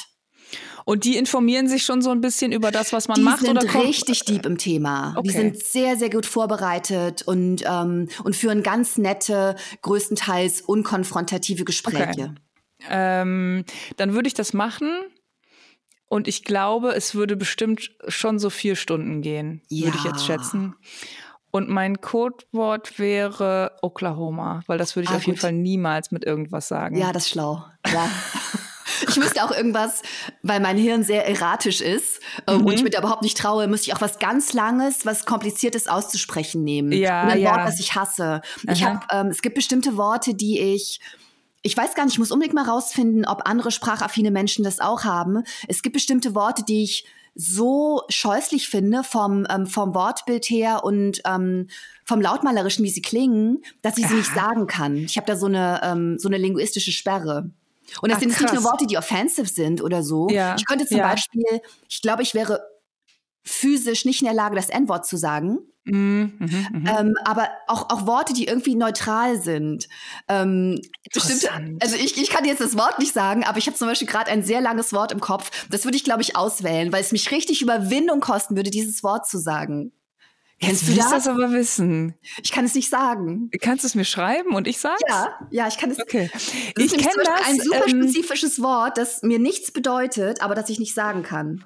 Und die informieren sich schon so ein bisschen über das, was man die macht? Die sind oder richtig deep im Thema. Okay. Die sind sehr, sehr gut vorbereitet und, ähm, und führen ganz nette, größtenteils unkonfrontative Gespräche. Okay. Ähm, dann würde ich das machen. Und ich glaube, es würde bestimmt schon so vier Stunden gehen, ja. würde ich jetzt schätzen. Und mein Codewort wäre Oklahoma, weil das würde ich ah, auf gut. jeden Fall niemals mit irgendwas sagen. Ja, das ist schlau. Ja. Ich müsste auch irgendwas, weil mein Hirn sehr erratisch ist ähm, mhm. und ich mir da überhaupt nicht traue, müsste ich auch was ganz Langes, was Kompliziertes auszusprechen nehmen. Ja, und ein ja. Wort, das ich hasse. Ich hab, ähm, es gibt bestimmte Worte, die ich ich weiß gar nicht, ich muss unbedingt mal rausfinden, ob andere sprachaffine Menschen das auch haben. Es gibt bestimmte Worte, die ich so scheußlich finde vom, ähm, vom Wortbild her und ähm, vom Lautmalerischen, wie sie klingen, dass ich sie nicht sagen kann. Ich habe da so eine, ähm, so eine linguistische Sperre. Und das Ach, sind nicht nur Worte, die offensive sind oder so. Ja. Ich könnte zum ja. Beispiel, ich glaube, ich wäre physisch nicht in der Lage, das N-Wort zu sagen. Mm, mhm, mhm. ähm, aber auch, auch Worte, die irgendwie neutral sind. Ähm, bestimmte, also ich, ich kann jetzt das Wort nicht sagen, aber ich habe zum Beispiel gerade ein sehr langes Wort im Kopf. Das würde ich, glaube ich, auswählen, weil es mich richtig Überwindung kosten würde, dieses Wort zu sagen. Kennst du das? das aber wissen. Ich kann es nicht sagen. Kannst du es mir schreiben und ich sag's? Ja, ja, ich kann es. Okay. Das ich kenne das. Ein super ähm, spezifisches Wort, das mir nichts bedeutet, aber das ich nicht sagen kann.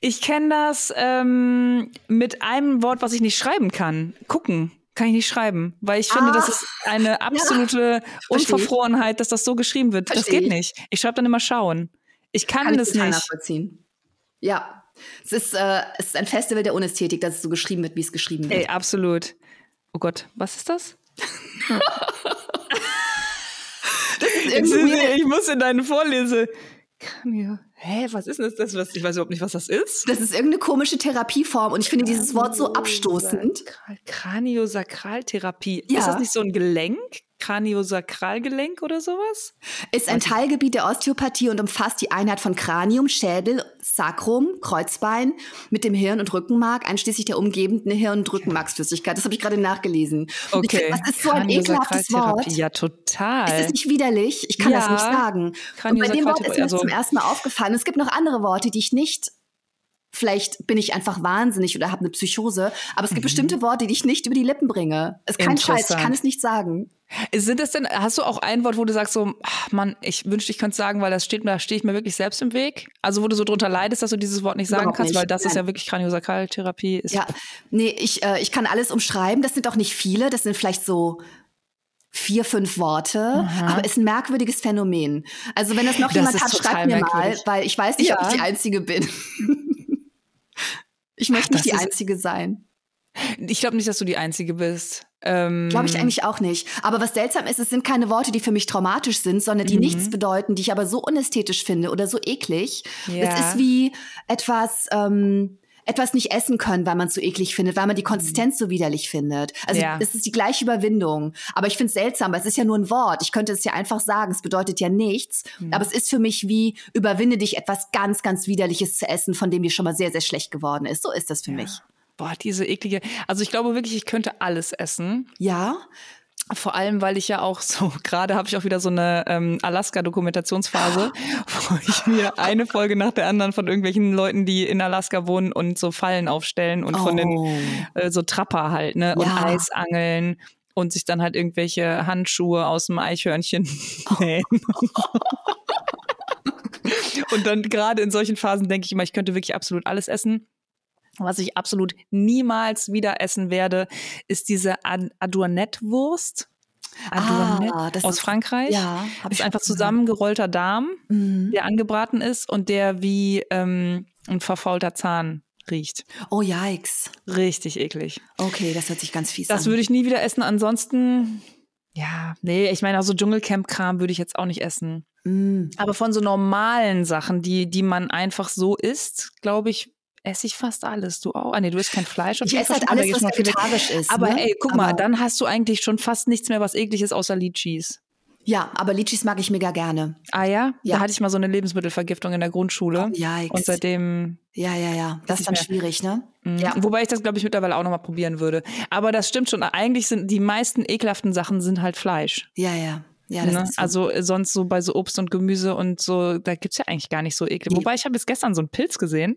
Ich kenne das ähm, mit einem Wort, was ich nicht schreiben kann. Gucken kann ich nicht schreiben, weil ich finde, ah, das ist eine absolute ja, Unverfrorenheit, dass das so geschrieben wird. Versteh das geht nicht. Ich schreibe dann immer schauen. Ich kann, kann das ich nicht. Ja, es ist, äh, es ist ein Festival der Unästhetik, dass es so geschrieben wird, wie es geschrieben wird. Ey, absolut. Oh Gott, was ist das? das ist irgendwie ich muss in deine Vorlese. Hä, was ist denn das? Ich weiß überhaupt nicht, was das ist. Das ist irgendeine komische Therapieform und ich finde dieses Wort so abstoßend. Kraniosakraltherapie. Ja. Ist das nicht so ein Gelenk? Kraniosakralgelenk oder sowas? Ist ein Teilgebiet der Osteopathie und umfasst die Einheit von Kranium, Schädel, Sacrum, Kreuzbein mit dem Hirn und Rückenmark, einschließlich der umgebenden Hirn- und Rückenmarksflüssigkeit. Das habe ich gerade nachgelesen. Okay. das ist so ein ekelhaftes Wort. Ja, total. Ist es nicht widerlich? Ich kann ja. das nicht sagen. Und bei dem Wort ist mir also zum ersten Mal aufgefallen. Es gibt noch andere Worte, die ich nicht Vielleicht bin ich einfach wahnsinnig oder habe eine Psychose, aber es gibt mhm. bestimmte Worte, die ich nicht über die Lippen bringe. Es ist kein Scheiß, ich kann es nicht sagen. Sind das denn, hast du auch ein Wort, wo du sagst so, ach Mann, ich wünschte, ich könnte sagen, weil das steht mir, da stehe ich mir wirklich selbst im Weg? Also wo du so drunter leidest, dass du dieses Wort nicht sagen Überhaupt kannst, nicht. weil das Nein. ist ja wirklich Kraniosakraltherapie. Ja, nee, ich, äh, ich kann alles umschreiben. Das sind auch nicht viele, das sind vielleicht so vier, fünf Worte, Aha. aber ist ein merkwürdiges Phänomen. Also wenn das noch das jemand hat, schreibt mir mal, weil ich weiß nicht, ja. ob ich die Einzige bin. ich möchte Ach, nicht die Einzige sein. Ich glaube nicht, dass du die Einzige bist. Ähm, Glaube ich eigentlich auch nicht. Aber was seltsam ist, es sind keine Worte, die für mich traumatisch sind, sondern die mhm. nichts bedeuten, die ich aber so unästhetisch finde oder so eklig. Ja. Es ist wie etwas, ähm, etwas nicht essen können, weil man es so eklig findet, weil man die Konsistenz so widerlich findet. Also ja. es ist die gleiche Überwindung. Aber ich finde es seltsam, weil es ist ja nur ein Wort. Ich könnte es ja einfach sagen, es bedeutet ja nichts. Mhm. Aber es ist für mich wie, überwinde dich, etwas ganz, ganz Widerliches zu essen, von dem dir schon mal sehr, sehr schlecht geworden ist. So ist das für ja. mich. Boah, diese eklige. Also ich glaube wirklich, ich könnte alles essen. Ja. Vor allem, weil ich ja auch so, gerade habe ich auch wieder so eine ähm, Alaska-Dokumentationsphase, wo ich mir eine Folge nach der anderen von irgendwelchen Leuten, die in Alaska wohnen und so Fallen aufstellen und oh. von den oh. äh, so Trapper halt, ne? Und ja. Eisangeln und sich dann halt irgendwelche Handschuhe aus dem Eichhörnchen nähen. und dann gerade in solchen Phasen denke ich immer, ich könnte wirklich absolut alles essen. Was ich absolut niemals wieder essen werde, ist diese Ad Adouanette-Wurst. Adouanette ah, aus ist, Frankreich. Ja, das ist einfach zusammengerollter Darm, mhm. der angebraten ist und der wie ähm, ein verfaulter Zahn riecht. Oh, yikes. Richtig eklig. Okay, das hört sich ganz fies das an. Das würde ich nie wieder essen. Ansonsten, ja, nee, ich meine, auch so Dschungelcamp-Kram würde ich jetzt auch nicht essen. Mm. Aber von so normalen Sachen, die, die man einfach so isst, glaube ich, esse ich fast alles. Du auch? Ah, nee, du isst kein Fleisch. Ich esse halt alles, was vegetarisch ist. Aber ne? ey, guck Aber mal, dann hast du eigentlich schon fast nichts mehr, was eklig ist, außer Litchis. Ja, aber Litschis mag ich mega gerne. Ah ja? ja? Da hatte ich mal so eine Lebensmittelvergiftung in der Grundschule. Oh, ja, und seitdem. Ja, ja, ja. Das ist dann schwierig, ne? Mhm. Ja. Wobei ich das, glaube ich, mittlerweile auch nochmal probieren würde. Aber das stimmt schon. Eigentlich sind die meisten ekelhaften Sachen sind halt Fleisch. Ja, ja. Ja, ne? so. Also äh, sonst so bei so Obst und Gemüse und so, da gibt's ja eigentlich gar nicht so ekel. Wobei ich habe jetzt gestern so einen Pilz gesehen.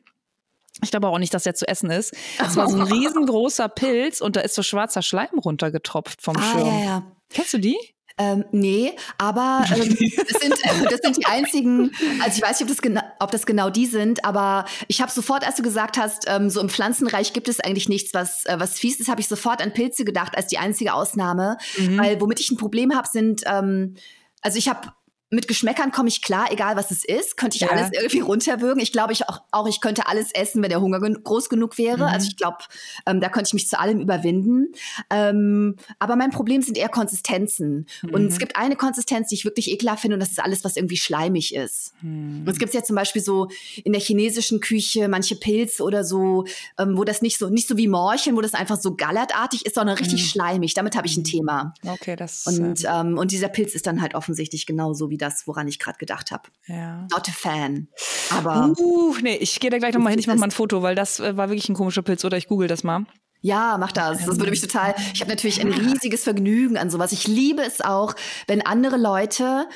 Ich glaube auch nicht, dass der zu essen ist. Es war so ein riesengroßer Pilz und da ist so schwarzer Schleim runtergetropft vom ah, Schirm. Ja, ja. Kennst du die? Ähm, nee, aber ähm, das, sind, das sind die einzigen, also ich weiß nicht, ob das, genau, ob das genau die sind, aber ich habe sofort, als du gesagt hast, ähm, so im Pflanzenreich gibt es eigentlich nichts, was, äh, was fies ist, habe ich sofort an Pilze gedacht als die einzige Ausnahme. Mhm. Weil womit ich ein Problem habe, sind, ähm, also ich habe mit Geschmäckern komme ich klar, egal was es ist. Könnte ich ja. alles irgendwie runterwürgen. Ich glaube ich auch, auch, ich könnte alles essen, wenn der Hunger groß genug wäre. Mhm. Also ich glaube, ähm, da könnte ich mich zu allem überwinden. Ähm, aber mein Problem sind eher Konsistenzen. Mhm. Und es mhm. gibt eine Konsistenz, die ich wirklich ekelhaft finde, und das ist alles, was irgendwie schleimig ist. Mhm. Und es gibt ja zum Beispiel so in der chinesischen Küche manche Pilze oder so, ähm, wo das nicht so, nicht so wie Morcheln, wo das einfach so gallertartig ist, sondern richtig mhm. schleimig. Damit habe ich ein mhm. Thema. Okay, das. Und, äh ähm, und dieser Pilz ist dann halt offensichtlich genauso wie das, woran ich gerade gedacht habe. Ja. Not a fan. Aber. Uh, nee, ich gehe da gleich nochmal hin, ich mache mal ein Foto, weil das äh, war wirklich ein komischer Pilz oder ich google das mal. Ja, mach das. Das würde mich total. Ich habe natürlich ein riesiges Vergnügen an sowas. Ich liebe es auch, wenn andere Leute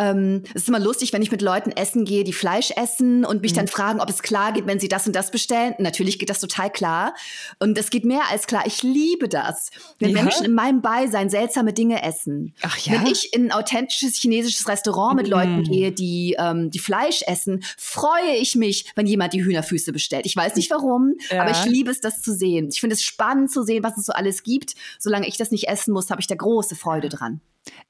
ähm, es ist immer lustig, wenn ich mit Leuten essen gehe, die Fleisch essen und mich mhm. dann fragen, ob es klar geht, wenn sie das und das bestellen. Natürlich geht das total klar. Und es geht mehr als klar. Ich liebe das, wenn ja. Menschen in meinem Beisein seltsame Dinge essen. Ach ja? Wenn ich in ein authentisches chinesisches Restaurant mit mhm. Leuten gehe, die, ähm, die Fleisch essen, freue ich mich, wenn jemand die Hühnerfüße bestellt. Ich weiß nicht warum, ja. aber ich liebe es, das zu sehen. Ich finde es spannend zu sehen, was es so alles gibt. Solange ich das nicht essen muss, habe ich da große Freude dran.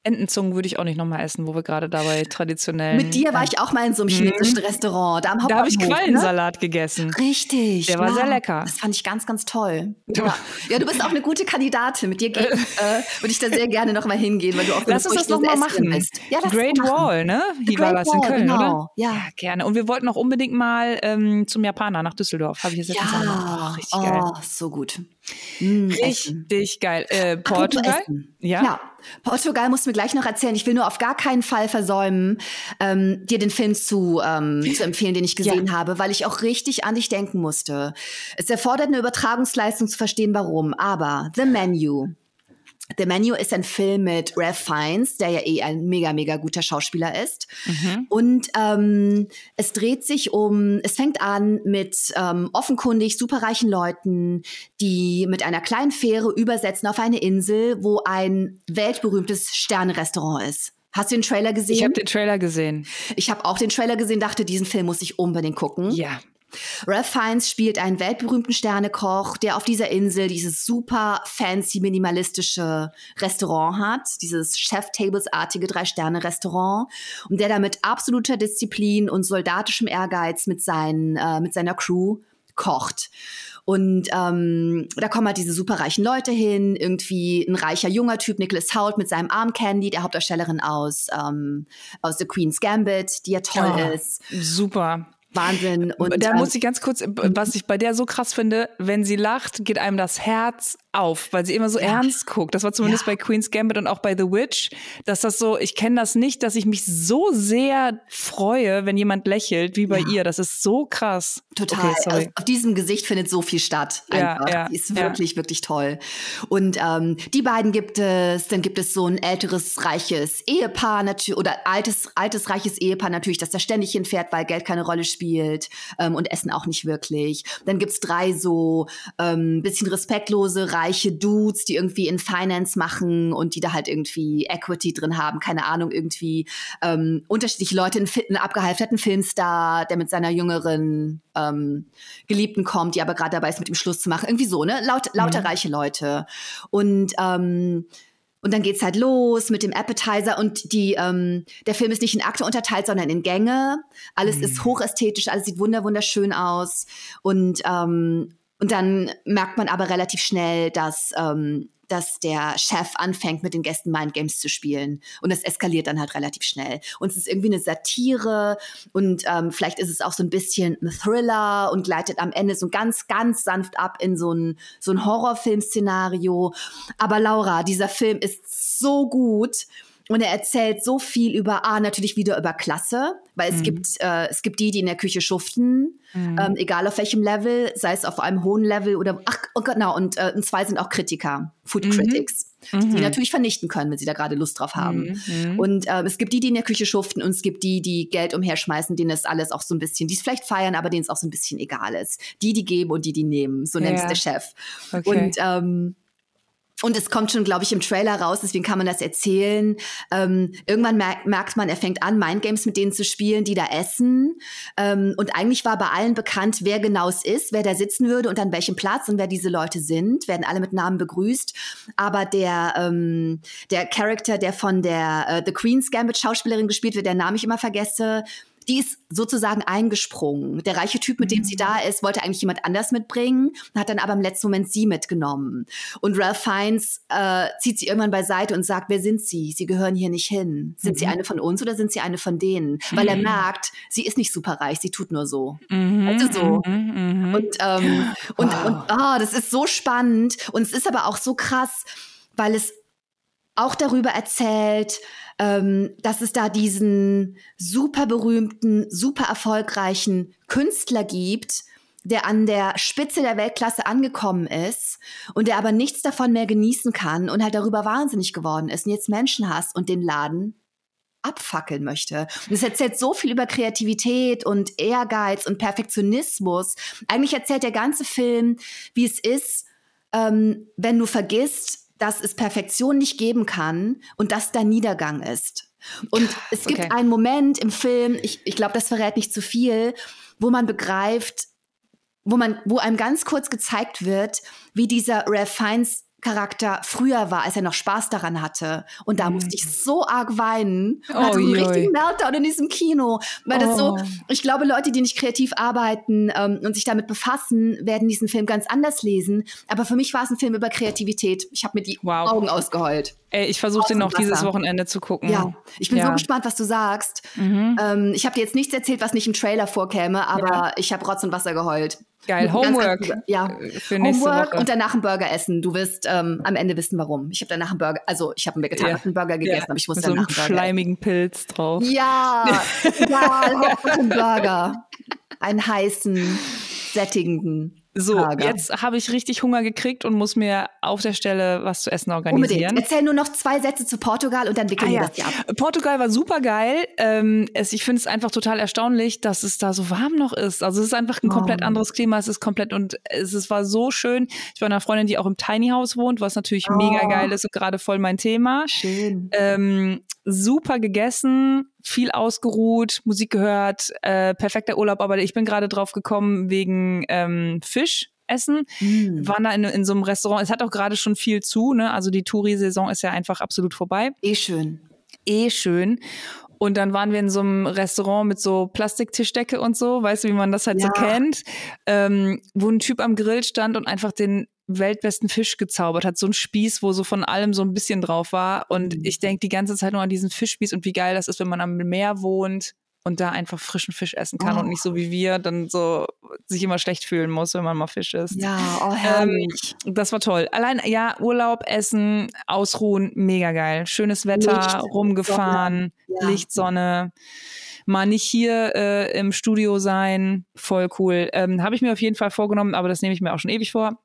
Entenzungen würde ich auch nicht nochmal essen, wo wir gerade dabei traditionell. Mit dir war ich auch mal in so einem chinesischen mhm. Restaurant. Da, da habe ich ne? Quallensalat ne? gegessen. Richtig. Der war ja, sehr lecker. Das fand ich ganz, ganz toll. Ja, ja du bist auch eine gute Kandidatin. Mit dir äh, würde ich da sehr gerne nochmal hingehen, weil du auch Lass uns das nochmal machen. Bist. Ja, Great machen. Wall, ne? Wie war das in Köln, genau. oder? Ja. ja. gerne. Und wir wollten auch unbedingt mal ähm, zum Japaner nach Düsseldorf. Habe ich jetzt ja. Oh, richtig oh, geil. so gut. Mm, richtig geil. Äh, Portugal? Ja. ja. Portugal musst du mir gleich noch erzählen. Ich will nur auf gar keinen Fall versäumen, ähm, dir den Film zu, ähm, zu empfehlen, den ich gesehen ja. habe, weil ich auch richtig an dich denken musste. Es erfordert eine Übertragungsleistung zu verstehen, warum. Aber The Menu The Menu ist ein Film mit Ralph Fiennes, der ja eh ein mega, mega guter Schauspieler ist. Mhm. Und ähm, es dreht sich um, es fängt an mit ähm, offenkundig superreichen Leuten, die mit einer kleinen Fähre übersetzen auf eine Insel, wo ein weltberühmtes Sternenrestaurant ist. Hast du den Trailer gesehen? Ich habe den Trailer gesehen. Ich habe auch den Trailer gesehen, dachte, diesen Film muss ich unbedingt gucken. Ja. Ralph Fiennes spielt einen weltberühmten Sternekoch, der auf dieser Insel dieses super fancy minimalistische Restaurant hat, dieses Chef-Tables-artige Drei-Sterne-Restaurant und der da mit absoluter Disziplin und soldatischem Ehrgeiz mit, seinen, äh, mit seiner Crew kocht. Und ähm, da kommen halt diese superreichen Leute hin, irgendwie ein reicher junger Typ, Nicholas Hoult mit seinem Arm Candy, der Hauptdarstellerin aus, ähm, aus The Queen's Gambit, die ja toll oh, ist. Super. Wahnsinn. Und da muss ich ganz kurz, was ich bei der so krass finde, wenn sie lacht, geht einem das Herz auf, weil sie immer so ja. ernst guckt. Das war zumindest ja. bei Queen's Gambit und auch bei The Witch, dass das so, ich kenne das nicht, dass ich mich so sehr freue, wenn jemand lächelt, wie bei ja. ihr. Das ist so krass. Total. Okay, also auf diesem Gesicht findet so viel statt. Einfach. Ja, Die ist wirklich, wirklich toll. Und ähm, die beiden gibt es, dann gibt es so ein älteres, reiches Ehepaar natürlich, oder altes, altes, reiches Ehepaar natürlich, das da ständig hinfährt, weil Geld keine Rolle spielt ähm, und Essen auch nicht wirklich. Dann gibt's drei so ähm, bisschen respektlose, reiche Dudes, die irgendwie in Finance machen und die da halt irgendwie Equity drin haben, keine Ahnung, irgendwie ähm, unterschiedliche Leute, einen, einen abgehalfterten Filmstar, der mit seiner jüngeren ähm, Geliebten kommt, die aber gerade dabei ist, mit ihm Schluss zu machen. Irgendwie so, ne? Laut, lauter mhm. reiche Leute. Und ähm, und dann geht's halt los mit dem Appetizer und die, ähm, der Film ist nicht in Akte unterteilt, sondern in Gänge. Alles mhm. ist hochästhetisch, alles sieht wunder wunderschön aus. Und, ähm, und dann merkt man aber relativ schnell, dass, ähm, dass der Chef anfängt, mit den Gästen Mindgames zu spielen. Und das eskaliert dann halt relativ schnell. Und es ist irgendwie eine Satire und ähm, vielleicht ist es auch so ein bisschen ein Thriller und gleitet am Ende so ganz, ganz sanft ab in so ein, so ein Horrorfilm-Szenario. Aber Laura, dieser Film ist so gut. Und er erzählt so viel über, ah, natürlich wieder über Klasse, weil es mhm. gibt, äh, es gibt die, die in der Küche schuften, mhm. ähm, egal auf welchem Level, sei es auf einem hohen Level oder, ach, oh genau, und, äh, und zwei sind auch Kritiker, Food mhm. Critics die mhm. natürlich vernichten können, wenn sie da gerade Lust drauf haben. Mhm. Und äh, es gibt die, die in der Küche schuften und es gibt die, die Geld umherschmeißen, denen es alles auch so ein bisschen, die es vielleicht feiern, aber denen es auch so ein bisschen egal ist. Die, die geben und die, die nehmen, so nennt es der Chef. Okay. Und ähm, und es kommt schon, glaube ich, im Trailer raus, deswegen kann man das erzählen. Ähm, irgendwann merkt, merkt man, er fängt an, Mindgames mit denen zu spielen, die da essen. Ähm, und eigentlich war bei allen bekannt, wer genau es ist, wer da sitzen würde und an welchem Platz und wer diese Leute sind. Werden alle mit Namen begrüßt. Aber der, ähm, der Charakter, der von der äh, The Queen's Gambit Schauspielerin gespielt wird, der Name ich immer vergesse, die ist sozusagen eingesprungen. Der reiche Typ, mit dem sie da ist, wollte eigentlich jemand anders mitbringen, hat dann aber im letzten Moment sie mitgenommen. Und Ralph Fiennes äh, zieht sie irgendwann beiseite und sagt, wer sind sie? Sie gehören hier nicht hin. Sind mhm. sie eine von uns oder sind sie eine von denen? Weil er mhm. merkt, sie ist nicht superreich, sie tut nur so. Mhm. Also so. Mhm. mhm. Und, ähm, und, wow. und oh, das ist so spannend. Und es ist aber auch so krass, weil es auch darüber erzählt, ähm, dass es da diesen super berühmten, super erfolgreichen Künstler gibt, der an der Spitze der Weltklasse angekommen ist und der aber nichts davon mehr genießen kann und halt darüber wahnsinnig geworden ist und jetzt Menschen hasst und den Laden abfackeln möchte. Und es erzählt so viel über Kreativität und Ehrgeiz und Perfektionismus. Eigentlich erzählt der ganze Film, wie es ist, ähm, wenn du vergisst, dass es Perfektion nicht geben kann und dass da Niedergang ist. Und es gibt okay. einen Moment im Film, ich, ich glaube, das verrät nicht zu viel, wo man begreift, wo man, wo einem ganz kurz gezeigt wird, wie dieser Ralph Fiennes Charakter früher war, als er noch Spaß daran hatte. Und da mhm. musste ich so arg weinen und oh, hatte einen richtigen Meltdown in diesem Kino. Weil oh. das so, oh. ich glaube, Leute, die nicht kreativ arbeiten ähm, und sich damit befassen, werden diesen Film ganz anders lesen. Aber für mich war es ein Film über Kreativität. Ich habe mir die wow. Augen ausgeheult. Ey, ich versuche den noch dieses Wochenende zu gucken. Ja, ich bin ja. so gespannt, was du sagst. Mhm. Ähm, ich habe dir jetzt nichts erzählt, was nicht im Trailer vorkäme, aber ja. ich habe Rotz und Wasser geheult. Geil, Homework. Ganz, ganz, ja, für Homework und danach einen Burger essen. Du wirst ähm, am Ende wissen, warum. Ich habe danach einen Burger, also ich habe einen vegetarischen ja. Burger gegessen, ja. aber ich wusste so danach einen Burger. schleimigen Pilz drauf. Ja, ja, einen Burger. Einen heißen, sättigenden. So, Tage. jetzt habe ich richtig Hunger gekriegt und muss mir auf der Stelle was zu essen organisieren. Unbedingt. Erzähl nur noch zwei Sätze zu Portugal und dann wickeln ah, wir ja. das hier ab. Portugal war super geil. Ähm, es, ich finde es einfach total erstaunlich, dass es da so warm noch ist. Also es ist einfach ein oh. komplett anderes Klima. Es ist komplett und es, es war so schön. Ich war eine Freundin, die auch im Tiny House wohnt, was natürlich oh. mega geil ist und gerade voll mein Thema. Schön. Ähm, super gegessen, viel ausgeruht, Musik gehört, äh, perfekter Urlaub, aber ich bin gerade drauf gekommen wegen ähm, Fisch. Essen, mm. waren da in, in so einem Restaurant. Es hat auch gerade schon viel zu, ne? Also die Touri-Saison ist ja einfach absolut vorbei. Eh schön. Eh schön. Und dann waren wir in so einem Restaurant mit so Plastiktischdecke und so, weißt du, wie man das halt ja. so kennt, ähm, wo ein Typ am Grill stand und einfach den weltbesten Fisch gezaubert hat. So ein Spieß, wo so von allem so ein bisschen drauf war. Und mhm. ich denke die ganze Zeit nur an diesen Fischspieß und wie geil das ist, wenn man am Meer wohnt und da einfach frischen Fisch essen kann oh. und nicht so wie wir dann so sich immer schlecht fühlen muss, wenn man mal Fisch isst. Ja, oh herrlich. Ähm, das war toll. Allein, ja, Urlaub, Essen, Ausruhen, mega geil. Schönes Wetter, Licht, rumgefahren, Sonne. Ja. Licht, Sonne mal nicht hier äh, im Studio sein. Voll cool. Ähm, Habe ich mir auf jeden Fall vorgenommen, aber das nehme ich mir auch schon ewig vor.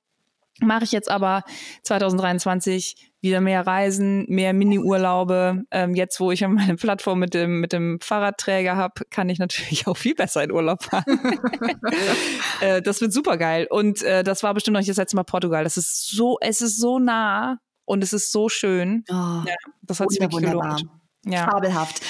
Mache ich jetzt aber 2023 wieder mehr Reisen, mehr Mini-Urlaube. Ähm, jetzt, wo ich meine Plattform mit dem, mit dem Fahrradträger habe, kann ich natürlich auch viel besser in Urlaub fahren. äh, das wird super geil. Und äh, das war bestimmt noch nicht das letzte Mal Portugal. Das ist so, es ist so nah und es ist so schön. Oh, ja, das hat sich wirklich gelohnt. Ja. Fabelhaft.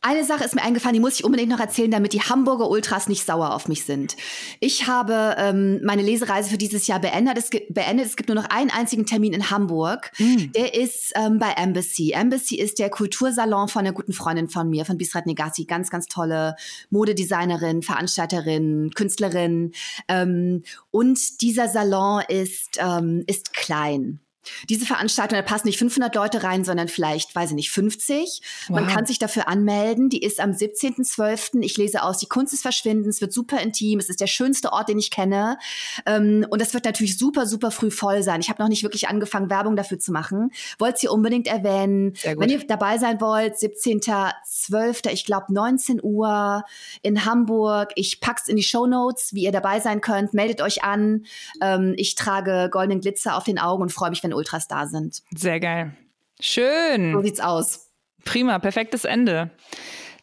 Eine Sache ist mir eingefallen, die muss ich unbedingt noch erzählen, damit die Hamburger Ultras nicht sauer auf mich sind. Ich habe ähm, meine Lesereise für dieses Jahr beendet. Es, beendet. es gibt nur noch einen einzigen Termin in Hamburg. Mm. Der ist ähm, bei Embassy. Embassy ist der Kultursalon von einer guten Freundin von mir, von Bisrat Negassi. Ganz, ganz tolle Modedesignerin, Veranstalterin, Künstlerin. Ähm, und dieser Salon ist, ähm, ist klein. Diese Veranstaltung, da passen nicht 500 Leute rein, sondern vielleicht, weiß ich nicht, 50. Wow. Man kann sich dafür anmelden. Die ist am 17.12. Ich lese aus, die Kunst des Verschwindens wird super intim. Es ist der schönste Ort, den ich kenne. Ähm, und das wird natürlich super, super früh voll sein. Ich habe noch nicht wirklich angefangen, Werbung dafür zu machen. Wollt ihr unbedingt erwähnen. Wenn ihr dabei sein wollt, 17.12., ich glaube 19 Uhr in Hamburg. Ich pack's in die Show Notes, wie ihr dabei sein könnt. Meldet euch an. Ähm, ich trage goldenen Glitzer auf den Augen und freue mich, wenn Ultras da sind. Sehr geil. Schön. So sieht's aus. Prima, perfektes Ende.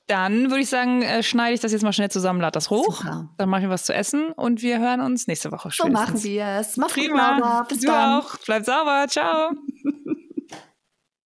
Dann würde ich sagen, äh, schneide ich das jetzt mal schnell zusammen, lade das hoch. Super. Dann mache ich was zu essen und wir hören uns nächste Woche. So machen wir es. Mach's Prima. Gut, Bis du dann. auch. Bleib sauber. Ciao.